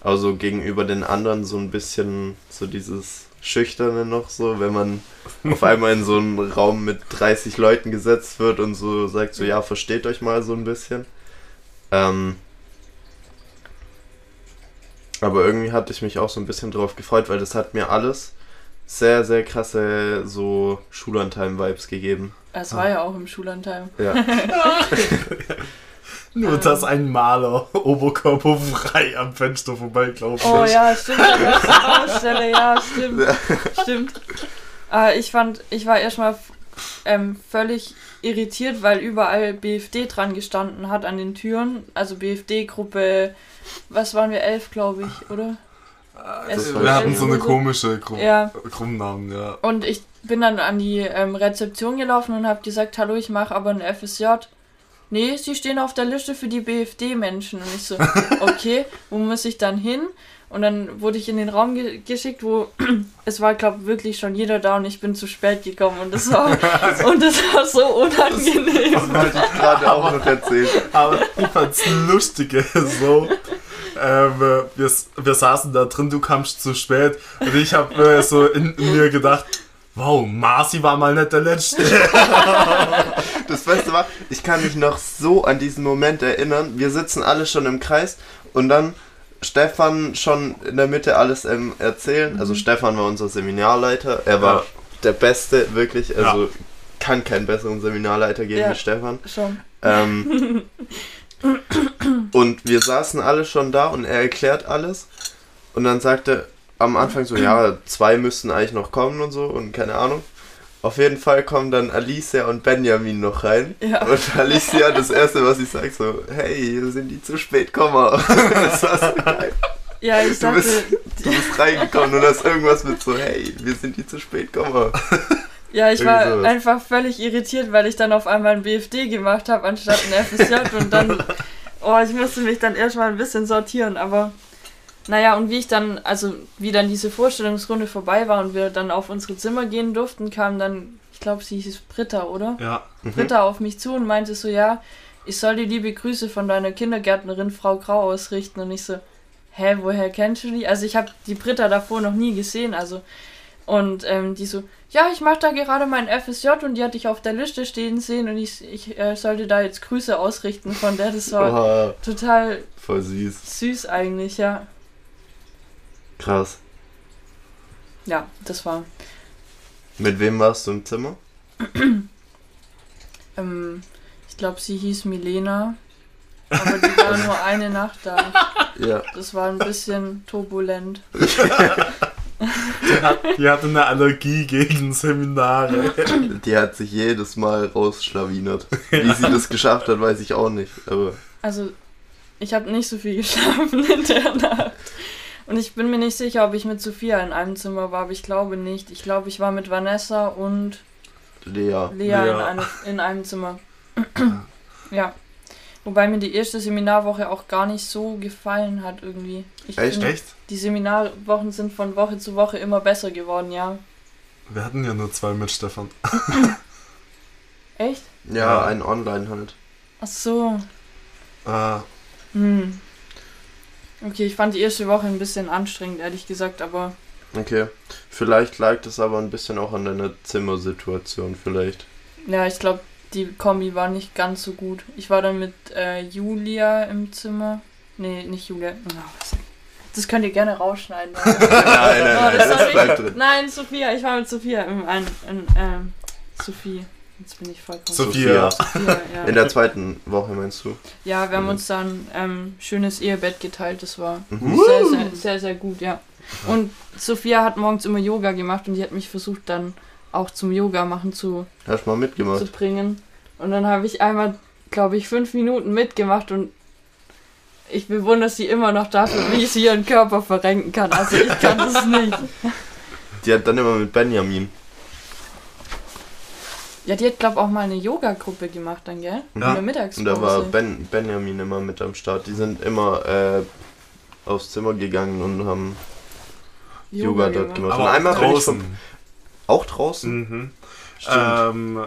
also gegenüber den anderen so ein bisschen so dieses Schüchterne noch so, wenn man auf einmal in so einen Raum mit 30 Leuten gesetzt wird und so sagt so, ja, versteht euch mal so ein bisschen. Ähm, aber irgendwie hatte ich mich auch so ein bisschen drauf gefreut, weil das hat mir alles sehr, sehr krasse so Schulantime-Vibes gegeben. Es Ah. war ja auch im Schullandheim. Ja. Nur, Ähm. dass ein Maler oberkörperfrei am Fenster vorbeigelaufen Oh ist. ja, stimmt. Baustelle, ja, stimmt. Stimmt. Äh, ich fand, ich war erstmal ähm, völlig irritiert, weil überall BFD dran gestanden hat an den Türen. Also BFD-Gruppe, was waren wir, elf, glaube ich, oder? War wir hatten so eine komische Gru Ja. Gruppennamen, ja. Und ich bin dann an die ähm, Rezeption gelaufen und habe gesagt, hallo, ich mache aber ein FSJ. Nee, sie stehen auf der Liste für die BFD-Menschen. Und ich so, okay, wo muss ich dann hin? Und dann wurde ich in den Raum ge geschickt, wo es war, glaube wirklich schon jeder da und ich bin zu spät gekommen. Und das war, und das war so unangenehm. Das wollte ich gerade auch noch erzählen. Aber ich fand's lustige so. Ähm, äh, wir, wir saßen da drin, du kamst zu spät und ich habe äh, so in, in mir gedacht, wow, Marci war mal nicht der Letzte. Das Beste war, ich kann mich noch so an diesen Moment erinnern. Wir sitzen alle schon im Kreis und dann Stefan schon in der Mitte alles ähm, erzählen. Also Stefan war unser Seminarleiter. Er war Ja. der Beste, wirklich. Also kann keinen besseren Seminarleiter geben Ja. wie Stefan. Schon. Ähm, und wir saßen alle schon da und er erklärt alles. Und dann sagte am Anfang so, ja, zwei müssten eigentlich noch kommen und so und keine Ahnung. Auf jeden Fall kommen dann Alicia und Benjamin noch rein. Ja. Und Alicia, das erste, was sie sagt, so, hey, sind die zu spät, komm mal. Das war so geil. Ja, ich Du bist, du bist reingekommen und hast irgendwas mit so, hey, wir sind die zu spät, komm mal. ja, ich war sowas. einfach völlig irritiert, weil ich dann auf einmal ein BFD gemacht habe, anstatt ein FSJ und dann, oh, ich musste mich dann erstmal ein bisschen sortieren, aber naja, und wie ich dann, also wie dann diese Vorstellungsrunde vorbei war und wir dann auf unsere Zimmer gehen durften, kam dann, ich glaube, sie hieß Britta, oder? Ja, Britta auf mich zu und meinte so, ja, ich soll dir liebe Grüße von deiner Kindergärtnerin Frau Grau ausrichten. Und ich so, hä, woher kennst du die? Also ich habe die Britta davor noch nie gesehen, also. Und ähm, die so, ja, ich mache da gerade mein FSJ und die hatte ich auf der Liste stehen sehen und ich, ich äh, sollte da jetzt Grüße ausrichten von der. Das war Oha, total voll süß. süß eigentlich, ja. Krass. Ja, das war. Mit wem warst du im Zimmer? Ähm, ich glaube, sie hieß Milena. Aber die war nur eine Nacht da. Ja. Das war ein bisschen turbulent. die, hat, die hatte eine Allergie gegen Seminare. Die hat sich jedes Mal rausschlawinert. Wie sie das geschafft hat, weiß ich auch nicht. Aber Also, ich habe nicht so viel geschlafen in der Nacht. Und ich bin mir nicht sicher, ob ich mit Sophia in einem Zimmer war, aber ich glaube nicht. Ich glaube, ich war mit Vanessa und Lea. Lea, Lea. In, eine, in einem Zimmer. ja. Wobei mir die erste Seminarwoche auch gar nicht so gefallen hat irgendwie. Ich Echt? finde, Echt? Die Seminarwochen sind von Woche zu Woche immer besser geworden, ja. Wir hatten ja nur zwei mit Stefan. Echt? Ja, Ja. ein Online halt. Ach so. Ah, Hm. Okay, ich fand die erste Woche ein bisschen anstrengend, ehrlich gesagt, aber Okay. Vielleicht lag das aber ein bisschen auch an deiner Zimmersituation, vielleicht. ja, ich glaube, die Kombi war nicht ganz so gut. Ich war dann mit äh, Julia im Zimmer. Nee, nicht Julia. Oh, Das könnt ihr gerne rausschneiden. Nein, nein, Oh, nein. Nein, Sophia, ich war mit Sophia im ein, in, ähm, Sophie. Jetzt bin ich vollkommen. Sophia. Sophia, ja. In der zweiten Woche meinst du? ja, wir haben Mhm. uns dann ähm, schönes Ehebett geteilt. Das war Mhm. sehr, sehr, sehr, sehr gut, ja. Und Sophia hat morgens immer Yoga gemacht und die hat mich versucht dann auch zum Yoga machen zu, Hast du mal zu mitgemacht? bringen. Und dann habe ich einmal, glaube ich, fünf Minuten mitgemacht und ich bewundere sie immer noch dafür, wie sie ihren Körper verrenken kann. Also ich kann das nicht. Die hat dann immer mit Benjamin. Ja, die hat, glaube ich, auch mal eine Yoga-Gruppe gemacht dann, gell? In Ja. der Mittagspause. Und da war ben, Benjamin immer mit am Start. Die sind immer äh, aufs Zimmer gegangen und haben Yoga, dort gemacht. Aber und einmal draußen. vom, auch draußen. Mhm. Stimmt. Ähm,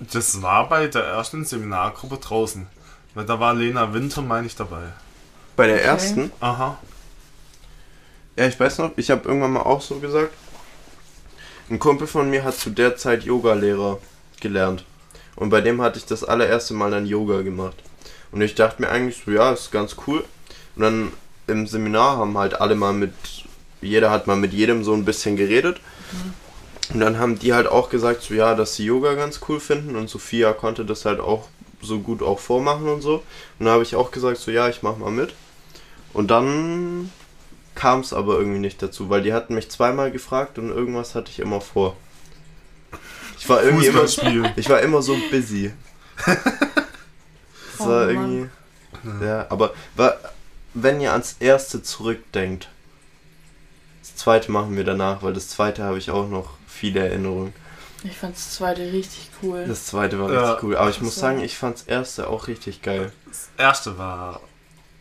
das war bei der ersten Seminargruppe draußen. Weil da war Lena Winter, meine ich, dabei. Bei der okay. ersten. Aha. Ja, ich weiß noch, ich habe irgendwann mal auch so gesagt. Ein Kumpel von mir hat zu der Zeit Yoga-Lehrer gelernt. Und bei dem hatte ich das allererste Mal dann Yoga gemacht. Und ich dachte mir eigentlich so, ja, ist ganz cool. Und dann im Seminar haben halt alle mal mit, jeder hat mal mit jedem so ein bisschen geredet. Und dann haben die halt auch gesagt, so ja, dass sie Yoga ganz cool finden. Und Sophia konnte das halt auch so gut auch vormachen und so. Und da habe ich auch gesagt, so ja, ich mach mal mit. Und dann kam es aber irgendwie nicht dazu, weil die hatten mich zweimal gefragt und irgendwas hatte ich immer vor. Ich war irgendwie immer, Fußballspiel. ich war immer so busy. Das Oh war Mann. irgendwie. Ja, aber wenn ihr ans erste zurückdenkt, das zweite machen wir danach, weil das zweite habe ich auch noch viele Erinnerungen. Ich fand das zweite richtig cool. Das zweite war Ja. richtig cool. Aber ich muss So. sagen, ich fand das erste auch richtig geil. Das erste war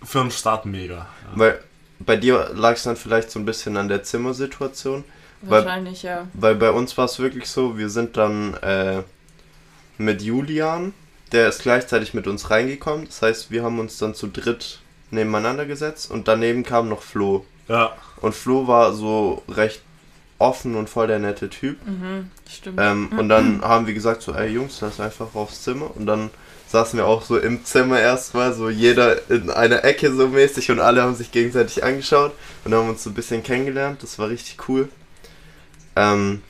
für einen Start mega. Ja. Weil bei dir lag es dann vielleicht so ein bisschen an der Zimmersituation. weil- Wahrscheinlich, ja. Weil bei uns war es wirklich so, wir sind dann äh, mit Julian, der ist gleichzeitig mit uns reingekommen. Das heißt, wir haben uns dann zu dritt nebeneinander gesetzt und daneben kam noch Flo. ja. Und Flo war so recht offen und voll der nette Typ. Mhm, stimmt. Ähm, und dann haben wir gesagt so, ey Jungs, lass einfach aufs Zimmer. Und dann saßen wir auch so im Zimmer erstmal, so jeder in einer Ecke so mäßig und alle haben sich gegenseitig angeschaut und haben uns so ein bisschen kennengelernt. Das war richtig cool. Ähm,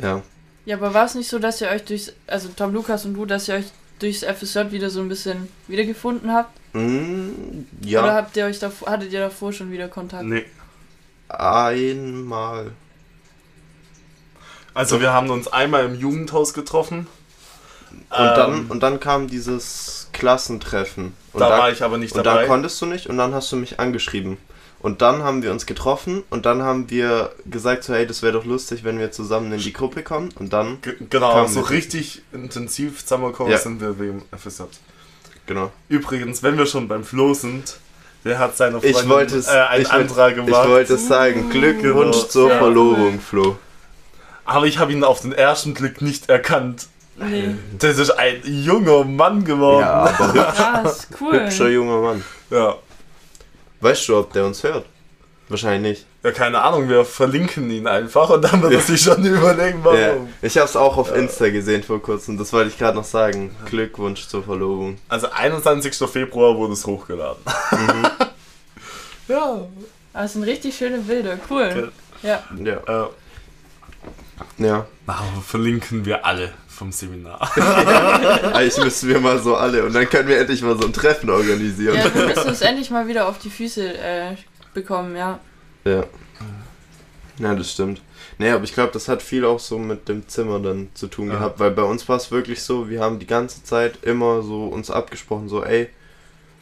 ja. Ja, aber war es nicht so, dass ihr euch durchs, also Tom Lukas und du, dass ihr euch durchs FSJ wieder so ein bisschen wiedergefunden habt? Mm, Oder ja, habt ihr euch davor, hattet ihr davor schon wieder Kontakt? Nee. einmal. Also wir haben uns einmal im Jugendhaus getroffen. Und, dann, Ähm, und dann kam dieses Klassentreffen. Und da, da, war ich aber nicht und dabei. da konntest du nicht und dann hast du mich angeschrieben. Und dann haben wir uns getroffen und dann haben wir gesagt so, hey, das wäre doch lustig, wenn wir zusammen in die Gruppe kommen. Und dann, Ge- genau, so richtig intensiv zusammengekommen Ja. sind wir wegen FSJ. genau. Übrigens, wenn wir schon beim Flo sind, der hat seiner Ich Freundin wollte es, äh, einen ich wollte, Antrag ich gemacht. wollte es sagen. Glückwunsch Genau. zur Sehr Verlobung. Flo. aber ich habe ihn auf den ersten Blick nicht erkannt. Nee. Das ist ein junger Mann geworden. Ja, aber Krass, cool. hübscher junger Mann. Ja. Weißt du, ob der uns hört? Wahrscheinlich nicht. Ja, keine Ahnung, wir verlinken ihn einfach und dann wird er sich schon überlegen, warum. Ja. Ich habe es auch auf Insta gesehen vor kurzem. Das wollte ich gerade noch sagen. Glückwunsch zur Verlobung. Also 21. Februar wurde es hochgeladen. Mhm. ja. Das sind richtig schöne Bilder, cool. Ja. Ja. Äh, Ja. na, verlinken wir alle vom Seminar. Eigentlich müssten wir mal so alle und dann können wir endlich mal so ein Treffen organisieren. Ja, wir müssen uns endlich mal wieder auf die Füße äh, bekommen, ja. Ja. Ja, das stimmt. Nee, aber ich glaube, das hat viel auch so mit dem Zimmer dann zu tun Ja. gehabt, weil bei uns war es wirklich so, wir haben die ganze Zeit immer so uns abgesprochen, so, ey,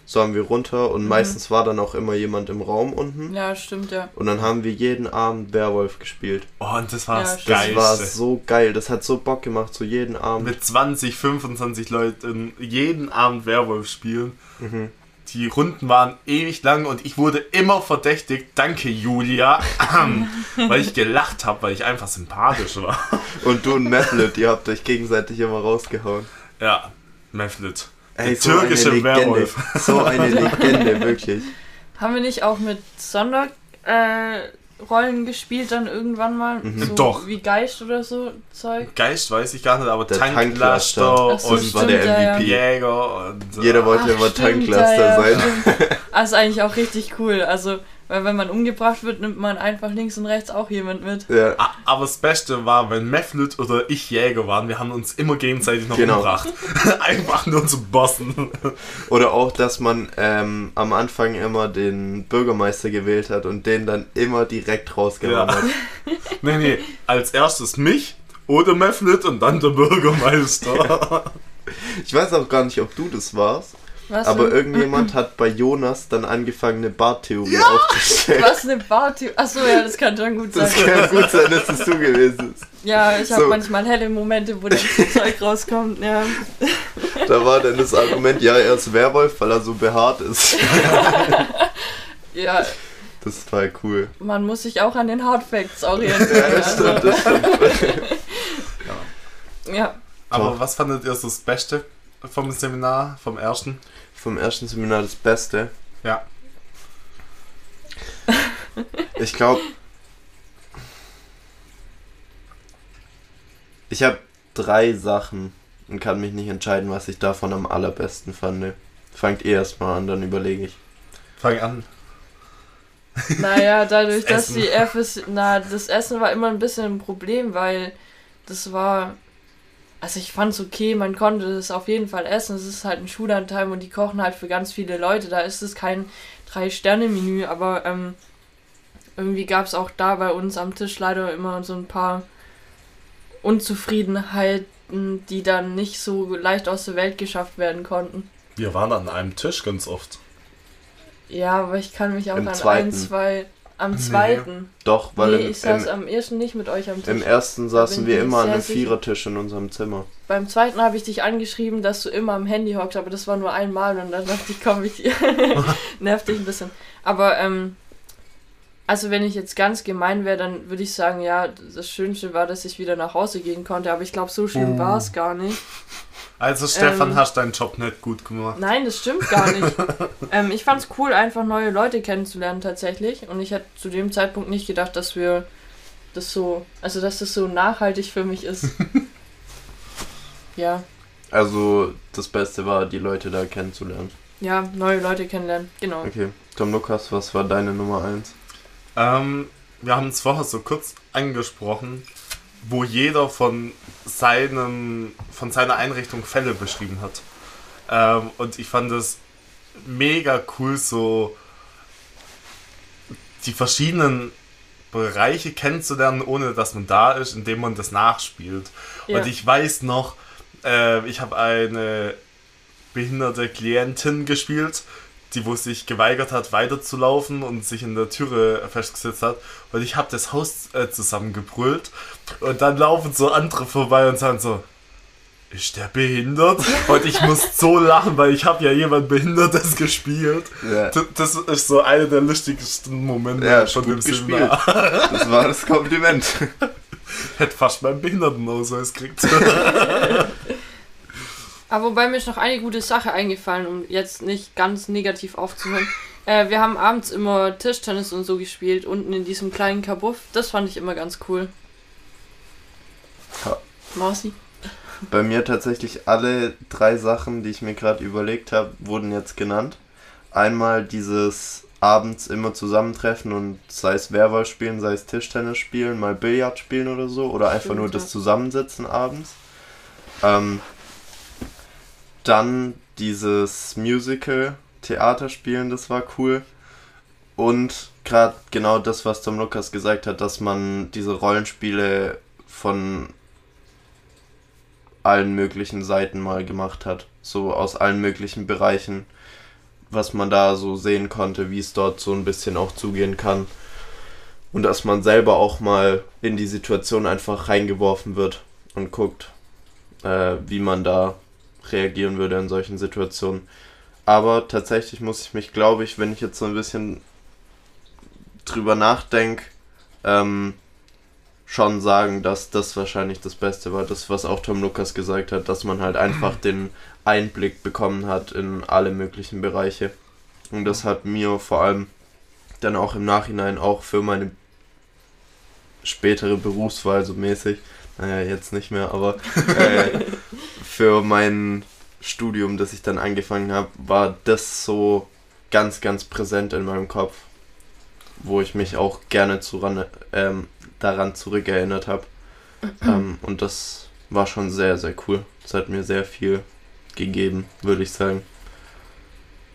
sollen wir runter und Mhm. meistens war dann auch immer jemand im Raum unten Ja, stimmt, ja. und dann haben wir jeden Abend Werwolf gespielt. Oh, und das war Ja, das. Das war so geil, das hat so Bock gemacht, so jeden Abend. Mit 20, 25 Leuten jeden Abend Werwolf spielen. Mhm. Die Runden waren ewig lang und ich wurde immer verdächtigt, danke Julia, weil ich gelacht habe, weil ich einfach sympathisch war. Und du und Method, ihr habt euch gegenseitig immer rausgehauen. Ja, Meflit. Der Ey, so türkische eine Legende. Werwolf. So eine Legende, wirklich. Haben wir nicht auch mit Sonderrollen äh, Rollen gespielt dann irgendwann mal? Mhm. So Doch. Wie Geist oder so Zeug? Geist weiß ich gar nicht, aber Der Tanklaster so, und Das war der ja, ja. MVP. Jäger und äh, Jeder wollte Ach, immer Tanklaster ja, sein. stimmt. Ah, ist eigentlich auch richtig cool. Also, weil wenn man umgebracht wird, nimmt man einfach links und rechts auch jemand mit. Ja. Aber das Beste war, wenn Meflit oder ich Jäger waren, wir haben uns immer gegenseitig noch Genau. umgebracht. Einfach nur zu bossen. Oder auch, dass man ähm, am Anfang immer den Bürgermeister gewählt hat und den dann immer direkt rausgehauen Ja. hat. Nee, nee, als erstes mich Oder Mefflet und dann der Bürgermeister. Ich weiß auch gar nicht, ob du das warst, Was aber denn? irgendjemand hat bei Jonas dann angefangen, eine Barttheorie aufzustellen. Was eine Party. Achso, ja, das kann schon gut sein. Das kann gut sein, dass es du gewesen bist. Ja, ich habe So. manchmal helle Momente, wo das Zeug rauskommt. Ja. Da war dann das Argument, ja, er ist Werwolf, weil er so behaart ist. ja, Das ist total cool. man muss sich auch an den Hard Facts orientieren. Ja, das also, stimmt, das stimmt. ja. Aber Doch. was fandet ihr so das Beste vom Seminar, vom ersten? Vom ersten Seminar das Beste. Ja. Ich glaube, ich habe drei Sachen und kann mich nicht entscheiden, was ich davon am allerbesten fand. Fangt ihr erstmal an, dann überlege ich. Fang an. Naja, dadurch, Das dass die FS. Na, das Essen war immer ein bisschen ein Problem, weil das war. Also ich fand's okay, man konnte das auf jeden Fall essen. Es ist halt ein Schullandheim und die kochen halt für ganz viele Leute. Da ist es kein Drei-Sterne-Menü, aber ähm, irgendwie gab's auch da bei uns am Tisch leider immer so ein paar Unzufriedenheiten, die dann nicht so leicht aus der Welt geschafft werden konnten. Wir waren an einem Tisch ganz oft. Ja, aber ich kann mich auch Im an zweiten. ein, zwei. Am Nee. zweiten. Doch, weil nee, im, ich saß im, am ersten nicht mit euch am Tisch. im ersten saßen wir immer an einem. Vierertisch in unserem Zimmer. Beim zweiten habe ich dich angeschrieben, dass du immer am Handy hockst, aber das war nur einmal und dann dachte ich, komm, ich nerv dich ein bisschen. Aber, ähm, also wenn ich jetzt ganz gemein wäre, dann würde ich sagen, ja, das Schönste war, dass ich wieder nach Hause gehen konnte, aber ich glaube, so schön Oh. war es gar nicht. Also Stefan, Ähm. hast deinen Job nicht gut gemacht. Nein, das stimmt gar nicht. ähm, ich fand's cool, einfach neue Leute kennenzulernen tatsächlich. Und ich hätte zu dem Zeitpunkt nicht gedacht, dass wir das so, also dass das so nachhaltig für mich ist. ja, Also das Beste war, die Leute da kennenzulernen. ja, neue Leute kennenlernen, genau. Okay. Tom Lukas, was war deine Nummer eins? Ähm, wir haben es vorher so kurz angesprochen, wo jeder von seinem, von seiner Einrichtung Fälle beschrieben hat. Ähm, und ich fand es mega cool, so die verschiedenen Bereiche kennenzulernen, ohne dass man da ist, indem man das nachspielt. Ja. Und ich weiß noch, äh, ich habe eine behinderte Klientin gespielt, die wo sich geweigert hat, weiterzulaufen und sich in der Türe festgesetzt hat. Und ich habe das Haus äh, zusammengebrüllt. Und dann laufen so andere vorbei und sagen so, ist der behindert? Und ich muss so lachen, weil ich habe ja jemand Behindertes gespielt. Ja. Das ist so einer der lustigsten Momente Ja, von dem gespielt. Seminar. Das war das Kompliment. Hätte fast meinen Behindertenausweis gekriegt. Aber wobei mir ist noch eine gute Sache eingefallen, um jetzt nicht ganz negativ aufzuhören. Äh, wir haben abends immer Tischtennis und so gespielt, unten in diesem kleinen Kabuff. Das fand ich immer ganz cool. Ja. Marci? Bei mir tatsächlich alle drei Sachen, die ich mir gerade überlegt habe, wurden jetzt genannt. Einmal dieses abends immer zusammentreffen und sei es Werwolf spielen, sei es Tischtennis spielen, mal Billard spielen oder so, oder einfach Stimmt, nur das Zusammensitzen abends. Ähm, dann dieses Musical, Theater spielen, das war cool. Und gerade genau das, was Tom Lukas gesagt hat, dass man diese Rollenspiele von allen möglichen Seiten mal gemacht hat. So aus allen möglichen Bereichen, was man da so sehen konnte, wie es dort so ein bisschen auch zugehen kann. Und dass man selber auch mal in die Situation einfach reingeworfen wird und guckt, äh, wie man da reagieren würde in solchen Situationen. Aber tatsächlich muss ich mich, glaube ich, wenn ich jetzt so ein bisschen drüber nachdenke, ähm, schon sagen, dass das wahrscheinlich das Beste war. Das, was auch Tom Lukas gesagt hat, dass man halt einfach den Einblick bekommen hat in alle möglichen Bereiche. Und das hat mir vor allem dann auch im Nachhinein auch für meine spätere Berufswahl so mäßig, naja, jetzt nicht mehr, aber äh, für mein Studium, das ich dann angefangen habe, war das so ganz, ganz präsent in meinem Kopf, wo ich mich auch gerne zuran, ähm, daran zurückerinnert habe. ähm, und das war schon sehr, sehr cool. Das hat mir sehr viel gegeben, würde ich sagen.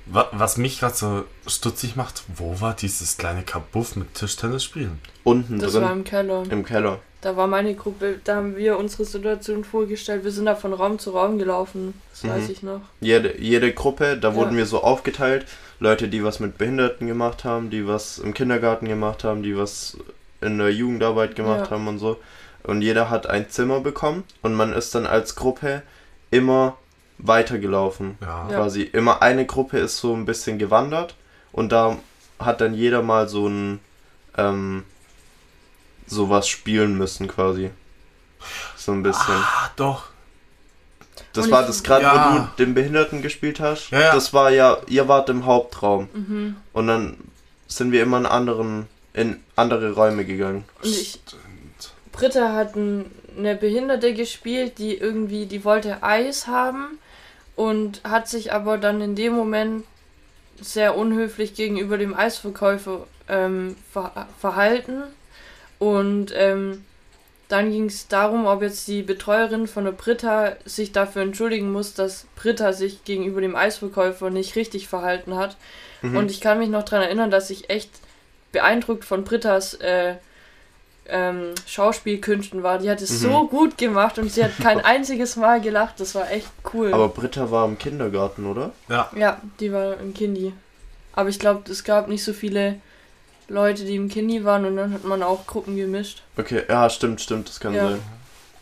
Wa- Was mich gerade so stutzig macht, wo war dieses kleine Kabuff mit Tischtennis spielen? Unten Das war drin, im Keller. im Keller. Da war meine Gruppe, da haben wir unsere Situation vorgestellt. Wir sind da von Raum zu Raum gelaufen, das Mhm. weiß ich noch. Jede, jede Gruppe, da wurden Ja. wir so aufgeteilt. Leute, die was mit Behinderten gemacht haben, die was im Kindergarten gemacht haben, die was in der Jugendarbeit gemacht Ja. haben und so. Und jeder hat ein Zimmer bekommen und man ist dann als Gruppe immer weitergelaufen. Ja. Ja. Quasi immer eine Gruppe ist so ein bisschen gewandert und da hat dann jeder mal so ein ähm, sowas spielen müssen quasi. So ein bisschen. Ah, doch. Das Und war das gerade, Ja. wo du den Behinderten gespielt hast. Ja, ja. Das war ja, ihr wart im Hauptraum. Mhm. Und dann sind wir immer in anderen, in andere Räume gegangen. Und ich, Stimmt. Britta hat ein, eine Behinderte gespielt, die irgendwie, die wollte Eis haben und hat sich aber dann in dem Moment sehr unhöflich gegenüber dem Eisverkäufer ähm, ver verhalten. Und ähm, dann ging es darum, ob jetzt die Betreuerin von der Britta sich dafür entschuldigen muss, dass Britta sich gegenüber dem Eisverkäufer nicht richtig verhalten hat. Mhm. Und ich kann mich noch daran erinnern, dass ich echt beeindruckt von Brittas äh, ähm, Schauspielkünsten war. Die hat es Mhm. so gut gemacht und sie hat kein einziges Mal gelacht. Das war echt cool. Aber Britta war im Kindergarten, oder? Ja. ja, die war im Kindi. Aber ich glaube, es gab nicht so viele Leute, die im Kindi waren und dann hat man auch Gruppen gemischt. Okay, ja, stimmt, stimmt, das kann Ja. sein.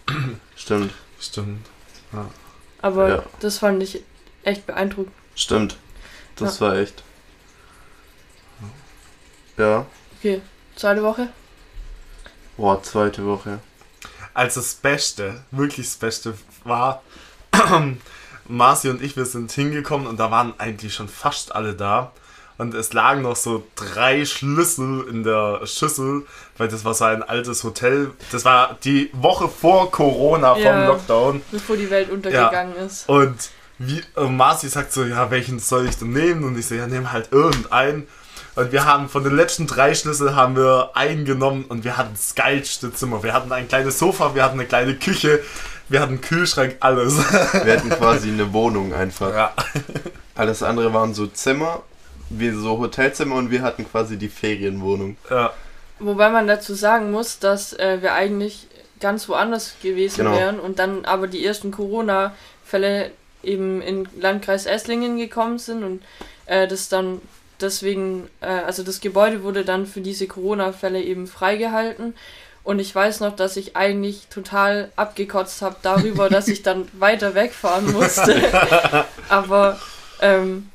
Stimmt, Stimmt. Aber Ja. das fand ich echt beeindruckend. stimmt. Das war echt. Ja. Okay, zweite Woche. Boah, zweite Woche. Als das Beste, wirklich das Beste war, Marci und ich, wir sind hingekommen und da waren eigentlich schon fast alle da. Und es lagen noch so drei Schlüssel in der Schüssel, weil das war so ein altes Hotel. Das war die Woche vor Corona vom Ja. Lockdown. Bevor die Welt untergegangen ist. Und wie, äh, Marci sagt so, ja, welchen soll ich denn nehmen? Und ich so, ja, nimm halt irgendeinen. Und wir haben von den letzten drei Schlüsseln haben wir einen genommen und wir hatten das geilste Zimmer. Wir hatten ein kleines Sofa, wir hatten eine kleine Küche, wir hatten einen Kühlschrank, alles. Wir hatten quasi eine Wohnung einfach. ja. Alles andere waren so Zimmer, wie so Hotelzimmer und wir hatten quasi die Ferienwohnung. ja. Wobei man dazu sagen muss, dass äh, wir eigentlich ganz woanders gewesen Genau. wären und dann aber die ersten Corona-Fälle eben in Landkreis Esslingen gekommen sind und äh, das dann deswegen, äh, also das Gebäude wurde dann für diese Corona-Fälle eben freigehalten. Und ich weiß noch, dass ich eigentlich total abgekotzt habe darüber, dass ich dann weiter wegfahren musste. Aber ähm,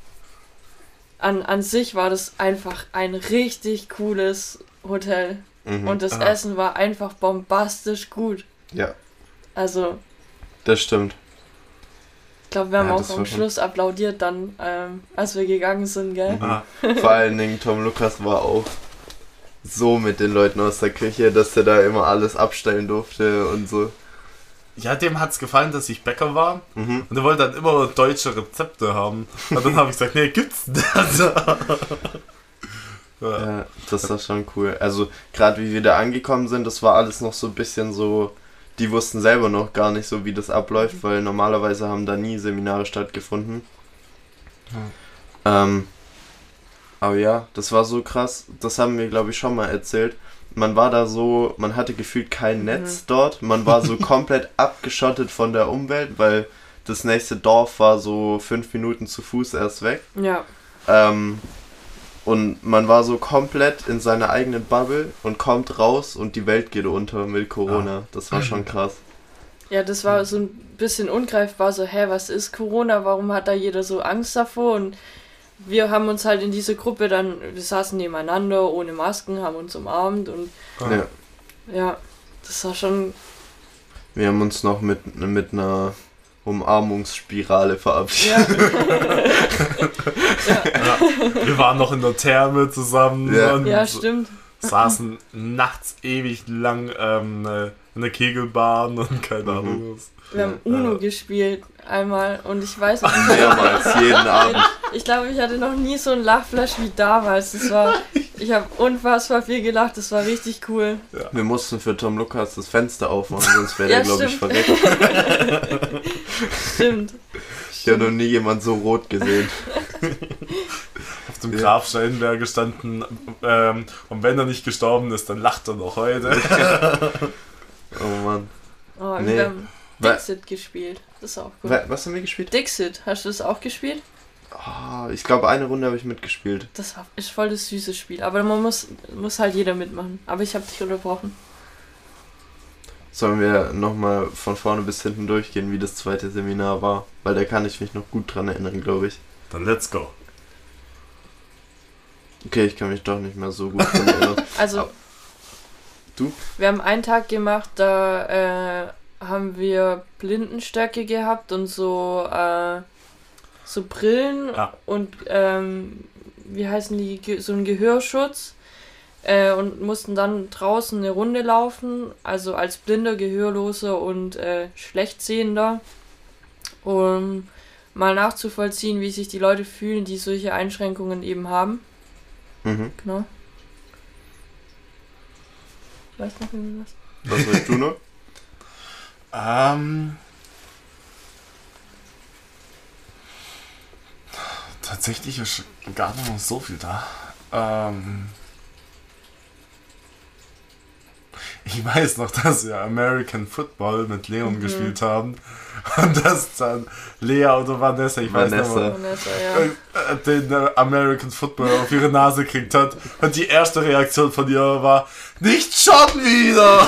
an, an sich war das einfach ein richtig cooles Hotel. Mhm. Und das Ah. Essen war einfach bombastisch gut. ja, Also, das stimmt. ich glaube, wir haben Ja, auch am schon- Schluss applaudiert dann, ähm, als wir gegangen sind, gell? Mhm. Ah, Vor allen Dingen Tom Lukas war auch so mit den Leuten aus der Küche, dass er da immer alles abstellen durfte und so. Ja, dem hat's gefallen, dass ich Bäcker war. Mhm. Und er wollte dann immer deutsche Rezepte haben. Und dann habe ich gesagt, nee, gibt's das? ja. Ja, das war schon cool. Also, gerade wie wir da angekommen sind, das war alles noch so ein bisschen so. Die wussten selber noch gar nicht so, wie das abläuft, weil normalerweise haben da nie Seminare stattgefunden. Ähm, aber ja, das war so krass. Das haben wir, glaube ich, schon mal erzählt. Man war da so, man hatte gefühlt kein Netz dort. Man war so komplett abgeschottet von der Umwelt, weil das nächste Dorf war so fünf Minuten zu Fuß erst weg. Ja, Ähm, und man war so komplett in seiner eigenen Bubble und kommt raus und die Welt geht unter mit Corona. Das war schon krass. ja, das war so ein bisschen ungreifbar, so, hä, was ist Corona? Warum hat da jeder so Angst davor? Und wir haben uns halt in dieser Gruppe dann, wir saßen nebeneinander, ohne Masken, haben uns umarmt und Ja. ja, das war schon, Wir haben uns noch mit, mit einer Umarmungsspirale verabschiedet. ja, Ja. Wir waren noch in der Therme zusammen Ja. und ja, stimmt. saßen nachts ewig lang ähm, äh, in der Kegelbahn und keine Mhm. Ahnung was. Wir haben Uno gespielt einmal und ich weiß nicht, Mehrmals, jeden Abend. Ich glaube, ich hatte noch nie so ein Lachflash wie damals. Das war, ich habe unfassbar viel gelacht. Das war richtig cool. Wir mussten für Tom Lukas das Fenster aufmachen, sonst wäre Ja, der, glaube ich, verreckt. Stimmt. Ich habe noch nie jemand so rot gesehen. Auf dem Ja. Grabstein wäre gestanden, ähm, und wenn er nicht gestorben ist, dann lacht er noch heute. Oh Mann. Oh, Nee. Wir haben Dixit gespielt. Das ist auch gut. Wa- Was haben wir gespielt? Dixit, hast du das auch gespielt? Ah, ich glaube, eine Runde habe ich mitgespielt. Das war- ist voll das süße Spiel. Aber man muss, muss halt jeder mitmachen. Aber ich habe dich unterbrochen. Sollen wir nochmal von vorne bis hinten durchgehen, wie das zweite Seminar war? Weil da kann ich mich noch gut dran erinnern, glaube ich. Dann let's go. Okay, ich kann mich doch nicht mehr so gut dran erinnern. Also. Du? wir haben einen Tag gemacht, da äh, haben wir Blindenstöcke gehabt und so, äh, so Brillen Ja. und ähm, wie heißen die, so ein Gehörschutz. Äh, und mussten dann draußen eine Runde laufen, also als Blinder, Gehörloser und äh, Schlechtsehender, um mal nachzuvollziehen, wie sich die Leute fühlen, die solche Einschränkungen eben haben. Mhm. Genau. Weißt noch irgendwas? Was weißt du noch? Ähm. Tatsächlich ist gar nicht noch so viel da. Ähm. Ich weiß noch, dass wir American Football mit Leon Mhm. gespielt haben. Und dass dann Lea oder Vanessa, ich weiß nicht Vanessa. mehr, Vanessa, ja. äh, den äh, American Football auf ihre Nase gekriegt hat. Und die erste Reaktion von ihr war, nicht schon wieder!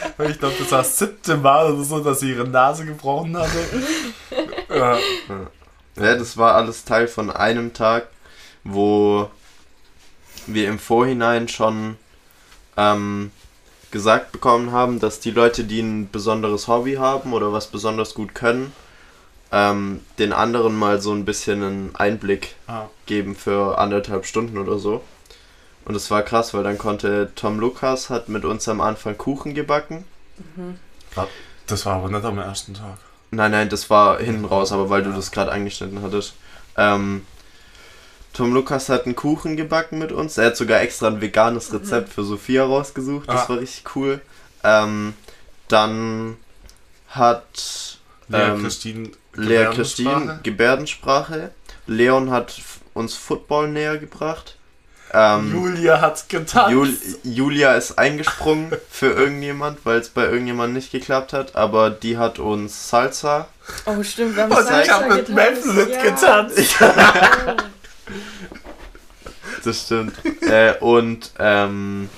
Weil ich glaube, das war das siebte Mal oder so, dass sie ihre Nase gebrochen hatte. ja. Ja, das war alles Teil von einem Tag, wo wir im Vorhinein schon ähm, gesagt bekommen haben, dass die Leute, die ein besonderes Hobby haben oder was besonders gut können, ähm, den anderen mal so ein bisschen einen Einblick Ah. geben für anderthalb Stunden oder so. Und es war krass, weil dann konnte Tom Lukas hat mit uns am Anfang Kuchen gebacken. Das war aber nicht am ersten Tag. Nein, nein, das war hinten raus, aber weil du das gerade angeschnitten hattest. Ähm, Tom Lukas hat einen Kuchen gebacken mit uns. Er hat sogar extra ein veganes Rezept für Sophia rausgesucht. Das Ah. war richtig cool. Ähm, dann hat Lea Ähm, Christine. Lea Christine Gebärdensprache. Leon hat uns Football näher gebracht. Ähm, Julia hat getanzt. Jul Julia ist eingesprungen für irgendjemand, weil es bei irgendjemand nicht geklappt hat. Aber die hat uns Salsa Oh, stimmt, wir haben Und ich Salsa hab mit getanzt. Manfred Ja. getanzt. Das stimmt. äh, und ähm,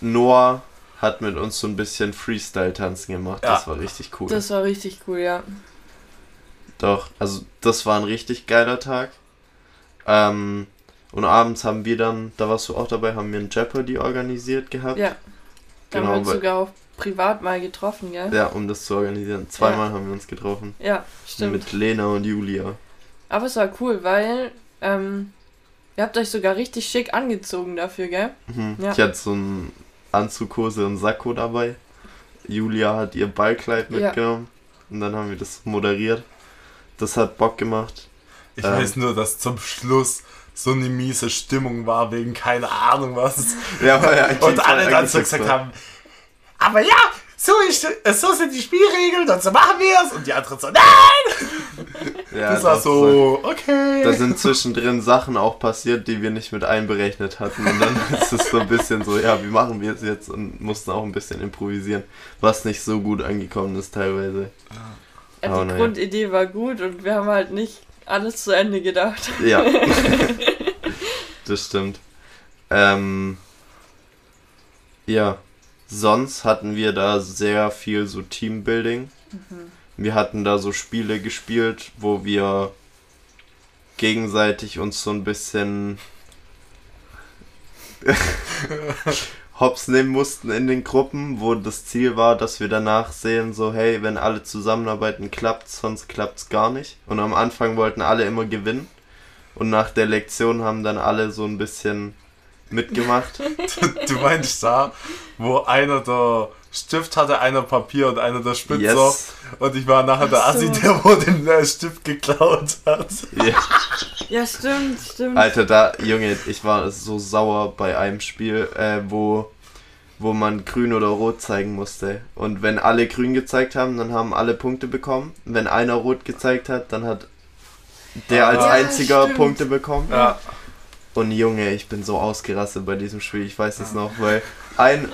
Noah hat mit uns so ein bisschen Freestyle-Tanzen gemacht. Das Ja. war richtig cool. Das war richtig cool, ja. Doch, also das war ein richtig geiler Tag. Ähm, und abends haben wir dann, da warst du auch dabei, haben wir ein Jeopardy organisiert gehabt. Ja. Da haben wir Genau, uns sogar auch privat mal getroffen, gell? Ja, um das zu organisieren. Zweimal haben wir uns getroffen. Ja, stimmt. Mit Lena und Julia. Aber es war cool, weil ähm, ihr habt euch sogar richtig schick angezogen dafür, gell? Mhm. Ja. Ich hatte so einen Anzughose und Sakko dabei. Julia hat ihr Ballkleid Ja. mitgenommen. Und dann haben wir das moderiert. Das hat Bock gemacht. Ich Ähm. weiß nur, dass zum Schluss so eine miese Stimmung war wegen keine Ahnung was. Ja, weil er Und alle dann so gesagt haben, aber ja, so, ist, so sind die Spielregeln und so machen wir es. Und die anderen so, nein! Ja, Das war so, okay. Da sind zwischendrin Sachen auch passiert, die wir nicht mit einberechnet hatten. Und dann ist es so ein bisschen so, ja, wie machen wir es jetzt? Und mussten auch ein bisschen improvisieren, was nicht so gut angekommen ist teilweise. Ja, die naja. Grundidee war gut und wir haben halt nicht alles zu Ende gedacht. Ja. das stimmt. Ähm, ja. Sonst hatten wir da sehr viel so Teambuilding. Wir hatten da so Spiele gespielt, wo wir gegenseitig uns so ein bisschen hops nehmen mussten in den Gruppen, wo das Ziel war, dass wir danach sehen, so hey, wenn alle zusammenarbeiten, klappt's, sonst klappt's gar nicht. Und am Anfang wollten alle immer gewinnen. Und nach der Lektion haben dann alle so ein bisschen mitgemacht. Du meinst da, wo einer der Stift hatte, einer Papier und einer der Spitzer. Yes. Und ich war nachher der Ach so. Assi, der wo den äh, Stift geklaut hat. Ja. Ja, stimmt, stimmt. Alter, da, Junge, ich war so sauer bei einem Spiel, äh, wo, wo man grün oder rot zeigen musste. Und wenn alle grün gezeigt haben, dann haben alle Punkte bekommen. Wenn einer rot gezeigt hat, dann hat der als Ja, einziger stimmt. Punkte bekommen. Ja. Und Junge, ich bin so ausgerastet bei diesem Spiel, ich weiß es noch, weil ein,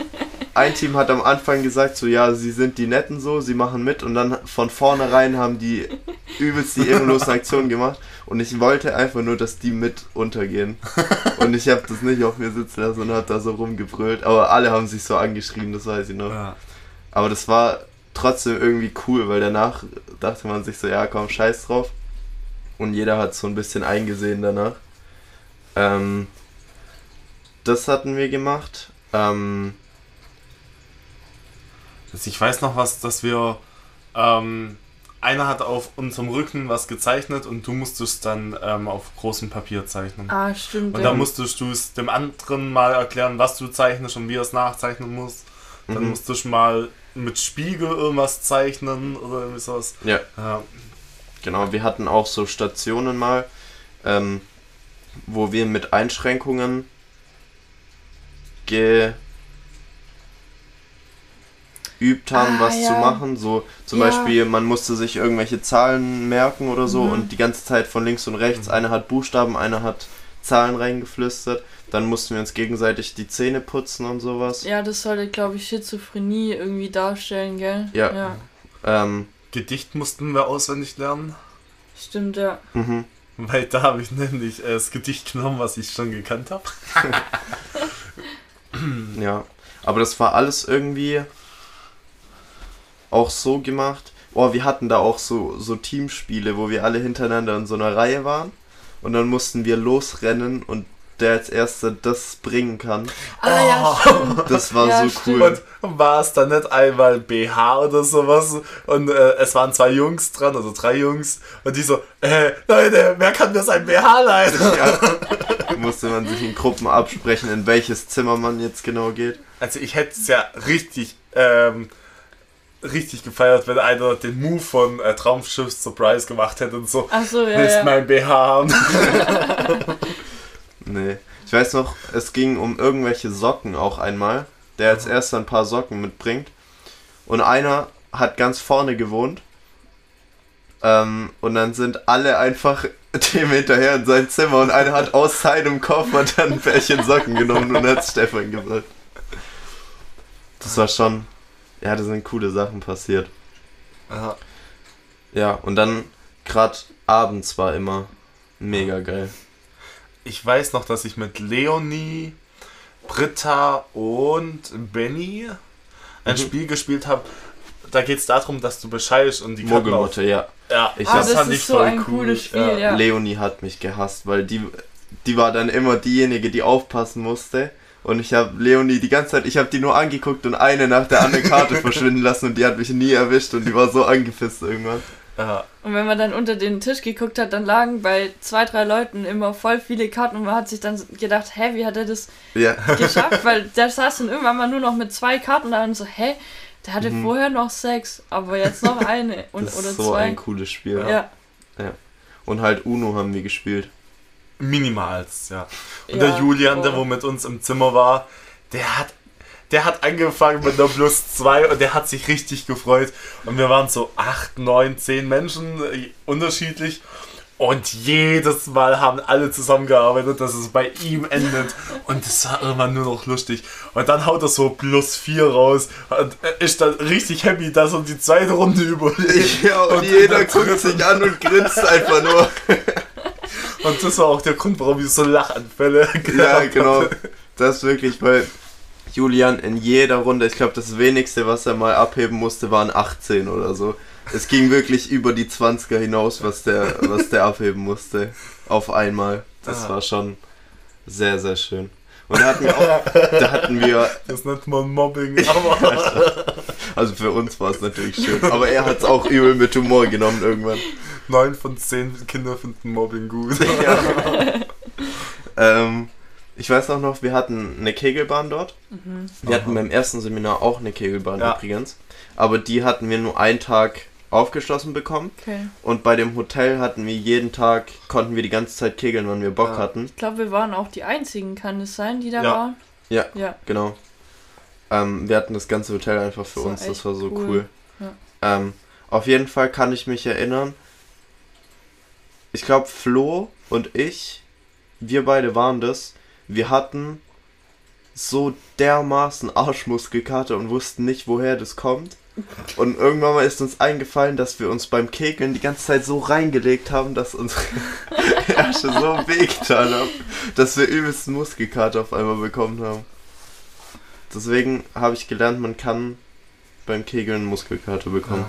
ein Team hat am Anfang gesagt, so ja, sie sind die Netten so, sie machen mit und dann von vornherein haben die übelst die ehrenlosen Aktionen gemacht und ich wollte einfach nur, dass die mit untergehen. Und ich habe das nicht auf mir sitzen lassen und habe da so rumgebrüllt, aber alle haben sich so angeschrien, das weiß ich noch. Ja. Aber das war trotzdem irgendwie cool, weil danach dachte man sich so, ja komm, scheiß drauf. Und jeder hat so ein bisschen eingesehen danach. Ähm, das hatten wir gemacht. Ähm, Also ich weiß noch was, dass wir. Ähm, einer hat auf unserem Rücken was gezeichnet und du musstest dann ähm, auf großem Papier zeichnen. Ah, stimmt. Und dann musstest du es dem anderen mal erklären, was du zeichnest und wie er es nachzeichnen muss. Dann Mhm. musstest du mal mit Spiegel irgendwas zeichnen oder irgendwie sowas. ja, Ja. genau. Wir hatten auch so Stationen mal, ähm, wo wir mit Einschränkungen geübt haben, Ah, was ja. zu machen. So zum Ja. Beispiel, man musste sich irgendwelche Zahlen merken oder so Mhm. und die ganze Zeit von links und rechts. Einer hat Buchstaben, einer hat Zahlen reingeflüstert. Dann mussten wir uns gegenseitig die Zähne putzen und sowas. ja, das sollte, glaube ich, Schizophrenie irgendwie darstellen, gell? Ja. Ja, Ähm, Gedicht mussten wir auswendig lernen, stimmt, ja. mhm. weil da habe ich nämlich äh, das Gedicht genommen, was ich schon gekannt habe. Ja, aber das war alles irgendwie auch so gemacht. Oh, wir hatten da auch so, so Teamspiele, wo wir alle hintereinander in so einer Reihe waren. Und dann mussten wir losrennen und der als erster das bringen kann. Ah, ja, stimmt. Das war Ja, so stimmt. cool. Und war es dann nicht einmal BH oder sowas und äh, es waren zwei Jungs dran, also drei Jungs und die so, äh, Leute, wer kann mir sein BH leihen? Musste man sich in Gruppen absprechen, in welches Zimmer man jetzt genau geht. Also ich hätte es ja richtig, ähm, richtig gefeiert, wenn einer den Move von äh, Traumschiff Surprise gemacht hätte und so, Ach so, ja, willst ja. mein BH haben? Nee. Ich weiß noch, es ging um irgendwelche Socken auch einmal. Der als erster ein paar Socken mitbringt. Und einer hat ganz vorne gewohnt. Ähm, und dann sind alle einfach dem hinterher in sein Zimmer und einer hat aus seinem Koffer dann ein Pärchen Socken genommen und hat Stefan gebracht. Das war schon. Ja, da sind coole Sachen passiert. Ja. Ja, und dann gerade abends war immer mega geil. Ich weiß noch, dass ich mit Leonie, Britta und Benny ein Mhm. Spiel gespielt habe. Da geht es darum, dass du bescheißt und die Mogelmotte, ja. Ja, Ich Ah, hab- das fand ist so ein cooles Spiel, ja. Leonie hat mich gehasst, weil die, die war dann immer diejenige, die aufpassen musste. Und ich habe Leonie die ganze Zeit, ich habe die nur angeguckt und eine nach der anderen Karte verschwinden lassen und die hat mich nie erwischt und die war so angepisst irgendwann. Ja. Und wenn man dann unter den Tisch geguckt hat, dann lagen bei zwei, drei Leuten immer voll viele Karten und man hat sich dann gedacht, hä, wie hat er das Ja, geschafft? Weil der saß dann irgendwann mal nur noch mit zwei Karten da und so, hä, der hatte Mhm. vorher noch sechs, aber jetzt noch eine und, das oder ist so zwei. ein cooles Spiel. ja. Und halt Uno haben wir gespielt. Minimals, ja. Und Ja, der Julian, der boah. wo mit uns im Zimmer war, der hat, der hat angefangen mit einer Plus 2 und der hat sich richtig gefreut. Und wir waren so 8, 9, 10 Menschen äh, unterschiedlich. Und jedes Mal haben alle zusammengearbeitet, dass es bei ihm endet. Und das war irgendwann nur noch lustig. Und dann haut er so plus 4 raus und ist dann richtig happy, dass er die zweite Runde überlebt. Ja, und, Und jeder guckt sich an und grinst einfach nur. Und das war auch der Grund, warum ich so Lachanfälle Ja, genau. Das wirklich, weil Julian in jeder Runde, ich glaube, das wenigste, was er mal abheben musste, waren 18 oder so. Es ging wirklich über die 20er hinaus, was der, was der abheben musste. Auf einmal. Das Ah. war schon sehr, sehr schön. Und da hatten wir auch, da hatten wir, Das nennt man Mobbing, aber also für uns war es natürlich schön, aber er hat es auch übel mit Humor genommen irgendwann. 9 von 10 Kinder finden Mobbing gut. Ja. ähm, ich weiß auch noch, wir hatten eine Kegelbahn dort. Wir hatten Aha. beim ersten Seminar auch eine Kegelbahn Ja. übrigens. Aber die hatten wir nur einen Tag aufgeschlossen bekommen. Okay. Und bei dem Hotel hatten wir jeden Tag, konnten wir die ganze Zeit kegeln, wann wir Bock Ja. hatten. Ich glaube, wir waren auch die einzigen, kann es sein, die da Ja. waren? Ja. Ja. Genau. Ähm, wir hatten das ganze Hotel einfach für Das uns, das war so cool. cool. Ja. Ähm, auf jeden Fall kann ich mich erinnern, ich glaube Flo und ich, wir beide waren das, wir hatten so dermaßen Arschmuskelkater und wussten nicht, woher das kommt. Und irgendwann mal ist uns eingefallen, dass wir uns beim Kegeln die ganze Zeit so reingelegt haben, dass unsere Ärsche so wehgetan haben, dass wir übelsten Muskelkater auf einmal bekommen haben. Deswegen habe ich gelernt, man kann beim Kegeln Muskelkater bekommen.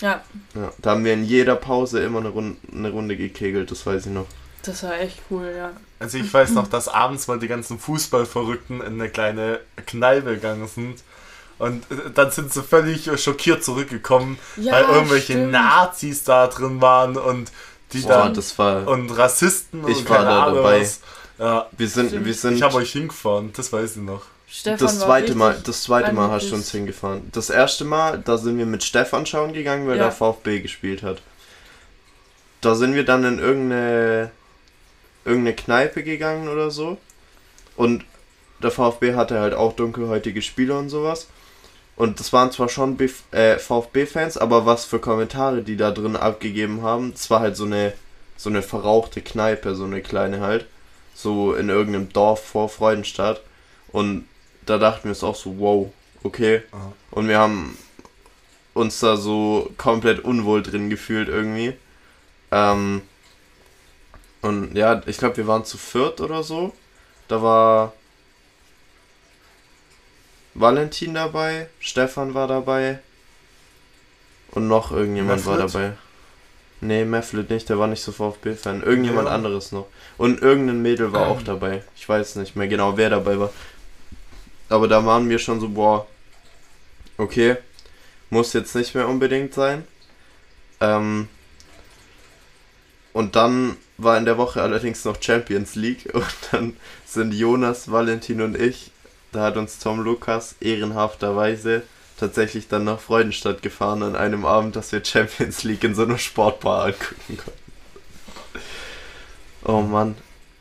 Ja, Ja. da haben wir in jeder Pause immer eine Runde, eine Runde gekegelt, das weiß ich noch. Das war echt cool, ja. Also ich weiß noch, dass abends mal die ganzen Fußballverrückten in eine kleine Kneipe gegangen sind. Und äh, dann sind sie völlig schockiert zurückgekommen, Ja, weil irgendwelche stimmt. Nazis da drin waren und die Boah, dann das war. und Rassisten Ich und war keine da Ahnung dabei. was. Ja, Wir sind, Stimmt. wir sind. ich habe euch hingefahren, das weiß ich noch. Stefan das war zweite Mal, das zweite Mal hast du uns hingefahren. Das erste Mal, da sind wir mit Stefan schauen gegangen, weil Ja. der VfB gespielt hat. Da sind wir dann in irgendeine irgendeine Kneipe gegangen oder so. Und der VfB hatte halt auch dunkelhäutige Spieler und sowas. Und das waren zwar schon äh, VfB-Fans, aber was für Kommentare die da drin abgegeben haben, es war halt so eine so eine verrauchte Kneipe, so eine kleine halt, so in irgendeinem Dorf vor Freudenstadt. Und da dachten wir uns auch so, wow, okay. Aha. Und wir haben uns da so komplett unwohl drin gefühlt irgendwie. Ähm, und ja, ich glaube, wir waren zu viert oder so. Da war Valentin dabei, Stefan war dabei und noch irgendjemand war Mefflet? dabei. Nee, Mefflet nicht, der war nicht so VfB-Fan. Irgendjemand Ja. anderes noch. Und irgendein Mädel war auch Ähm. dabei. Ich weiß nicht mehr genau, wer dabei war. Aber da waren wir schon so, boah, okay, muss jetzt nicht mehr unbedingt sein. Ähm, und dann war in der Woche allerdings noch Champions League und dann sind Jonas, Valentin und ich, da hat uns Tom Lukas ehrenhafterweise tatsächlich dann nach Freudenstadt gefahren an einem Abend, dass wir Champions League in so einer Sportbar angucken konnten. Oh Mann,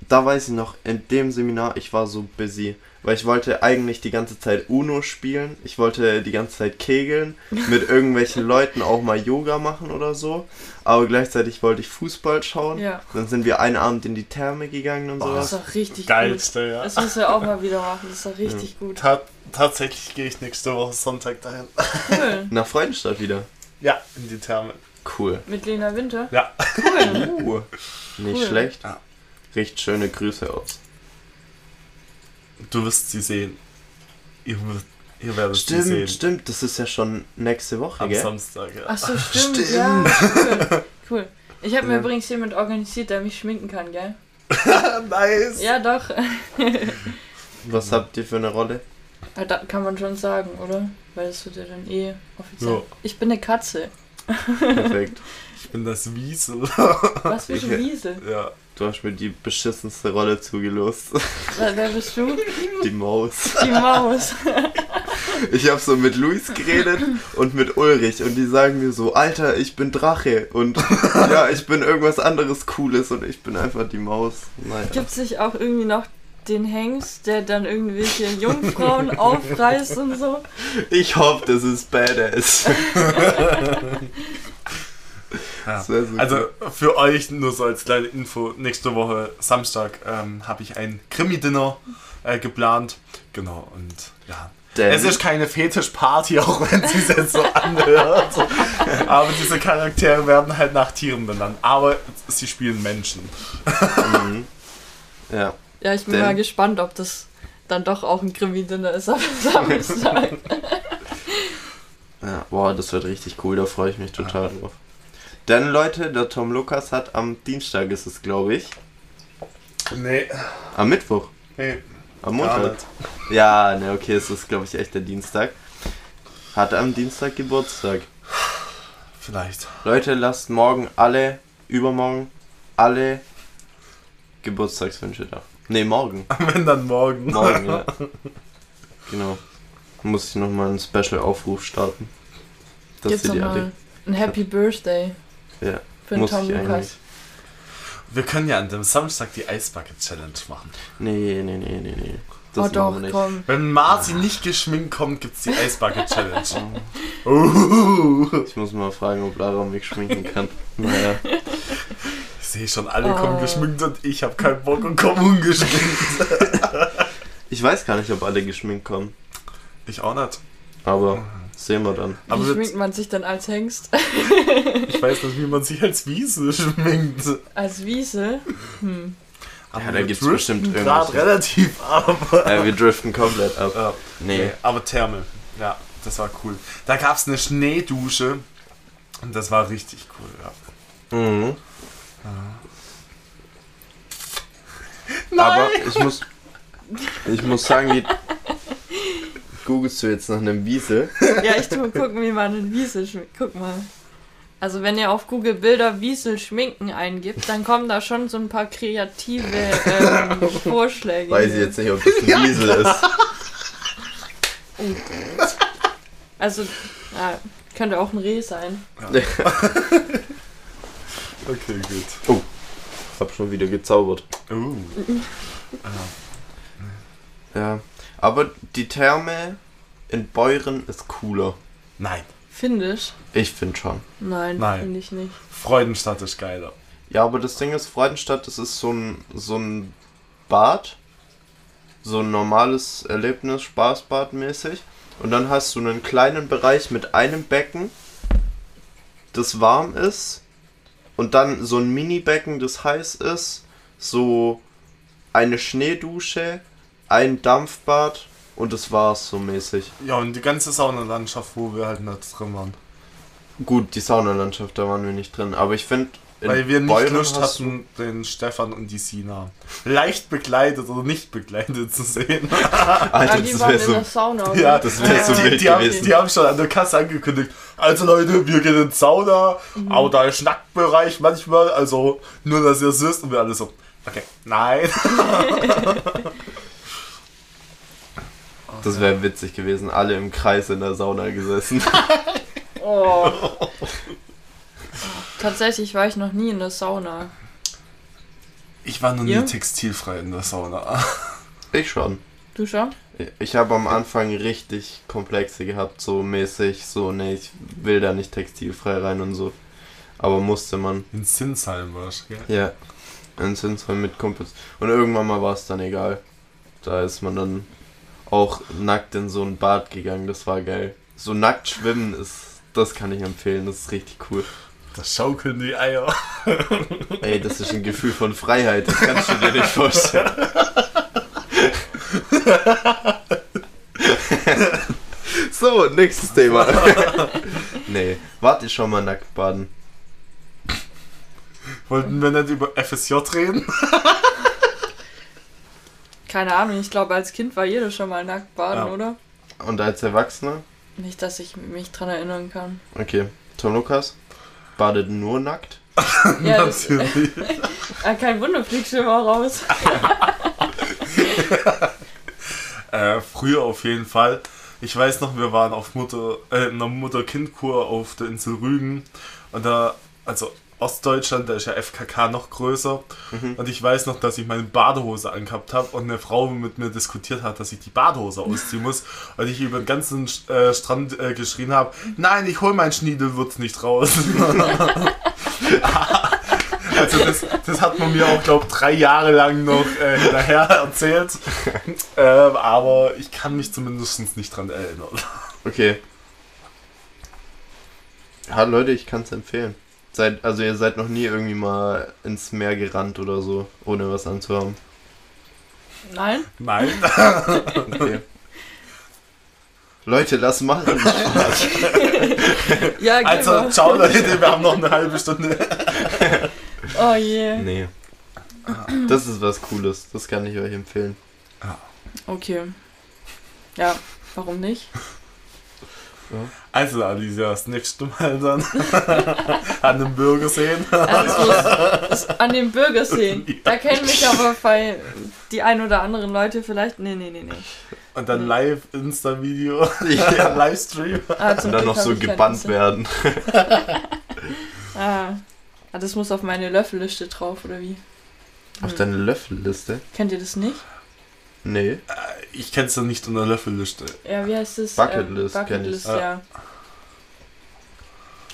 da weiß ich noch, in dem Seminar, ich war so busy, weil ich wollte eigentlich die ganze Zeit Uno spielen, ich wollte die ganze Zeit kegeln, mit irgendwelchen Leuten auch mal Yoga machen oder so, aber gleichzeitig wollte ich Fußball schauen. Ja, Dann sind wir einen Abend in die Therme gegangen und Oh, das ist auch richtig gut. Geilste, ja. Das müssen wir auch mal wieder machen, das ist auch richtig gut. Ta tatsächlich gehe ich nächste Woche Sonntag dahin. Cool. Nach Freudenstadt wieder. Ja, in die Therme. Cool. Mit Lena Winter? Ja. Cool. Uh, nicht Cool. schlecht. Ja. Richt schöne Grüße aus. Du wirst sie sehen. Ihr, ihr werdet Stimmt, sehen. stimmt, das ist ja schon nächste Woche, Am gell? Samstag, ja. Ach so, stimmt, Stimmt. ja. Cool. cool. Ich habe mir Ja. übrigens jemand organisiert, der mich schminken kann, gell? nice. Ja, doch. Was habt ihr für eine Rolle? Ja, da kann man schon sagen, oder? Weil das wird ja dann eh offiziell. Ja. Ich bin eine Katze. Perfekt. Ich bin das Wiesel. Was für ein. Wiesel. ja. Du hast mir die beschissenste Rolle zugelost. Wer bist du? Die Maus. Die Maus. Ich habe so mit Luis geredet und mit Ulrich und die sagen mir so, Alter, ich bin Drache und ja, ich bin irgendwas anderes Cooles und ich bin einfach die Maus. Naja. Gibt es nicht auch irgendwie noch den Hengst, der dann irgendwelche Jungfrauen aufreißt und so? Ich hoffe, das ist badass. Ja. So Also cool. für euch nur so als kleine Info, nächste Woche Samstag ähm, habe ich ein Krimi-Dinner äh, geplant. Genau, und ja. Denn- Es ist keine Fetischparty, auch wenn sie es jetzt so anhört. Aber diese Charaktere werden halt nach Tieren benannt. Aber sie spielen Menschen. Mhm. Ja. Ja, ich bin Denn- mal gespannt, ob das dann doch auch ein Krimi-Dinner ist am Samstag. ja. Boah, das wird richtig cool, da freue ich mich total drauf. Denn Leute, der Tom Lukas hat am Dienstag ist es, glaube ich. Nee, Am Mittwoch. nee, Am gar Montag. nicht. Ja, ne, okay, es ist, glaube ich, echt der Dienstag. Hat am Dienstag Geburtstag. Vielleicht. Leute, lasst morgen alle, übermorgen, alle Geburtstagswünsche da. Ne, morgen. Wenn dann morgen. Morgen, ja. Genau. Muss ich nochmal einen Special-Aufruf starten. Dass Gibt's die mal alle. ein Happy Birthday Ja, für den muss Tom ich Lukas. eigentlich. Wir können ja an dem Samstag die Eisbucket Challenge machen. Nee, nee, nee, nee, nee. Oh Das doch, machen wir nicht. komm. Wenn Marzi nicht geschminkt kommt, gibt's die Eisbucket Challenge. uh, Ich muss mal fragen, ob Lara mich schminken kann. Naja. ich sehe schon, alle Oh. kommen geschminkt und ich habe keinen Bock und komme ungeschminkt. Ich weiß gar nicht, ob alle geschminkt kommen. Ich auch nicht. Aber sehen wir dann. Wie Aber schminkt man sich denn als Hengst? ich weiß nicht, wie man sich als Wiese schminkt. als Wiese? Hm. Ja, da gibt's driften bestimmt irgendwas. relativ ab. Äh, wir driften komplett ab. Ja. Nee. Aber Therme. Ja, das war cool. Da gab es eine Schneedusche. Und das war richtig cool, ja. Mhm. Aber ich muss, ich muss sagen, wie googelst du jetzt nach einem Wiesel? Ja, ich tu mal gucken, wie man einen Wiesel schminkt. Guck mal. Also wenn ihr auf Google Bilder Wiesel schminken eingibt, dann kommen da schon so ein paar kreative ähm, Vorschläge. Weiß ich jetzt nicht, ob das ein Wiesel ist. Also, ja, könnte auch ein Reh sein. Okay, gut. Hab schon wieder gezaubert. Uh. Ja. Aber die Therme in Beuren ist cooler. Nein. Findisch? Ich finde schon. Nein, Nein. finde ich nicht. Freudenstadt ist geiler. Ja, aber das Ding ist, Freudenstadt, das ist so ein, so ein Bad. So ein normales Erlebnis, Spaßbad mäßig. Und dann hast du einen kleinen Bereich mit einem Becken, das warm ist. Und dann so ein Mini-Becken, das heiß ist. So eine Schneedusche, ein Dampfbad und das war's so mäßig. Ja, und die ganze Saunalandschaft, wo wir halt nicht drin waren. Gut, die Saunalandschaft, da waren wir nicht drin. Aber ich finde. Weil wir nicht Lust hatten, den Stefan und die Sina leicht begleitet oder nicht begleitet zu sehen. Alter, die das waren wäre in so. der Sauna, oder? Ja, Das wär so die, wild die, haben, gewesen. die haben schon an der Kasse angekündigt. Also Leute, wir gehen in die Sauna, aber da ist Nacktbereich manchmal, also nur, dass ihr es wisst und wir alle so, okay, nein. Das wäre witzig gewesen. Alle im Kreis in der Sauna gesessen. Oh. Tatsächlich war ich noch nie in der Sauna. Ich war noch nie textilfrei in der Sauna. Ich schon. Du schon? Ich habe am Anfang richtig Komplexe gehabt, so mäßig, so, nee, ich will da nicht textilfrei rein und so. Aber musste man. In Sinsheim warst du, gell? Ja. In Sinsheim mit Kumpels. Und irgendwann mal war es dann egal. Da ist man dann auch nackt in so ein Bad gegangen, das war geil. So nackt schwimmen ist, das kann ich empfehlen, das ist richtig cool. Da schaukeln die Eier. Ey, das ist ein Gefühl von Freiheit, das kannst du dir nicht vorstellen. so, nächstes Thema. nee, warte schon mal nackt baden. Wollten wir nicht über FSJ reden? Keine Ahnung, ich glaube, als Kind war jeder schon mal nackt baden, Ja. oder? Und als Erwachsener? Nicht, dass ich mich dran erinnern kann. Okay, Tom Lukas badet nur nackt. Ja, Natürlich. ah, kein Wunder, fliegst du immer raus. Äh, früher auf jeden Fall. Ich weiß noch, wir waren auf Mutter, äh, in einer Mutter-Kind-Kur auf der Insel Rügen. Und da, also Ostdeutschland, da ist ja FKK noch größer. Und ich weiß noch, dass ich meine Badehose angehabt habe und eine Frau mit mir diskutiert hat, dass ich die Badehose ausziehen muss. Und ich über den ganzen äh, Strand äh, geschrien habe, nein, ich hol mein Schniedelwurz nicht raus. also das, das hat man mir auch, glaube drei Jahre lang noch äh, hinterher erzählt. ähm, aber ich kann mich zumindest nicht dran erinnern. Okay. Ja, Leute, ich kann es empfehlen. Seid, also ihr seid noch nie irgendwie mal ins Meer gerannt oder so, ohne was anzuhaben. Nein? Nein. Okay. Leute, lass machen. Ja, Also, mal. ciao Leute, wir haben noch eine halbe Stunde. Oh je. nee. Das ist was Cooles, das kann ich euch empfehlen. Okay. Ja, warum nicht? Also Alicia, das nächste Mal dann an dem Bürger sehen. Also an dem Bürger sehen. Da kennen mich aber bei die ein oder anderen Leute vielleicht. Nee, nee, nee, nee. Und dann live Insta-Video, Ja. Livestream. Ah, Und dann Glück noch so gebannt werden. Ah. ah, das muss auf meine Löffelliste drauf, oder wie? Auf deine Löffelliste? Kennt ihr das nicht? Nee. Ich kenn's ja nicht unter Löffelliste. Ja, wie heißt das? Bucketlist Ähm, kenn ich. Bucketlist, ja.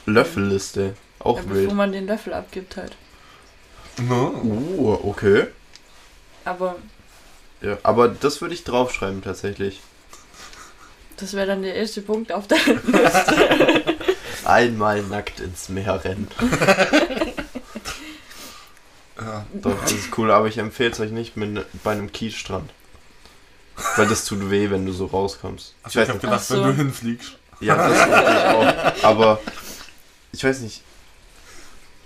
Löffelliste. Auch ja. Wild. man den Löffel abgibt halt. No. Uh, okay. Aber Ja, aber das würde ich draufschreiben tatsächlich. Das wäre dann der erste Punkt auf der Liste. Einmal nackt ins Meer rennen. Ja. Doch, das ist cool, aber ich empfehle es euch nicht mit, bei einem Kiesstrand. Weil das tut weh, wenn du so rauskommst. Also ich weiß hab nicht, gedacht, Ach so. wenn du hinfliegst. ja, das natürlich auch. Aber ich weiß nicht.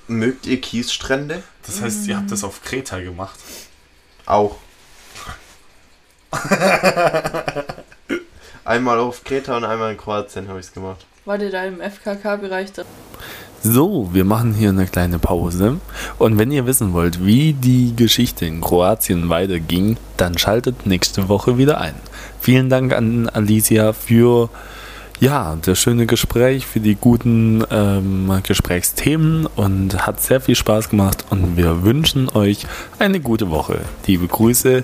Mögt ihr Kiesstrände? Das heißt, ihr habt das auf Kreta gemacht. Auch. einmal auf Kreta und einmal in Kroatien habe ich es gemacht. War dir da im FKK-Bereich da? So, wir machen hier eine kleine Pause. Und wenn ihr wissen wollt, wie die Geschichte in Kroatien weiterging, dann schaltet nächste Woche wieder ein. Vielen Dank an Alicia für ja, das schöne Gespräch, für die guten ähm, Gesprächsthemen und hat sehr viel Spaß gemacht. Und wir wünschen euch eine gute Woche. Liebe Grüße.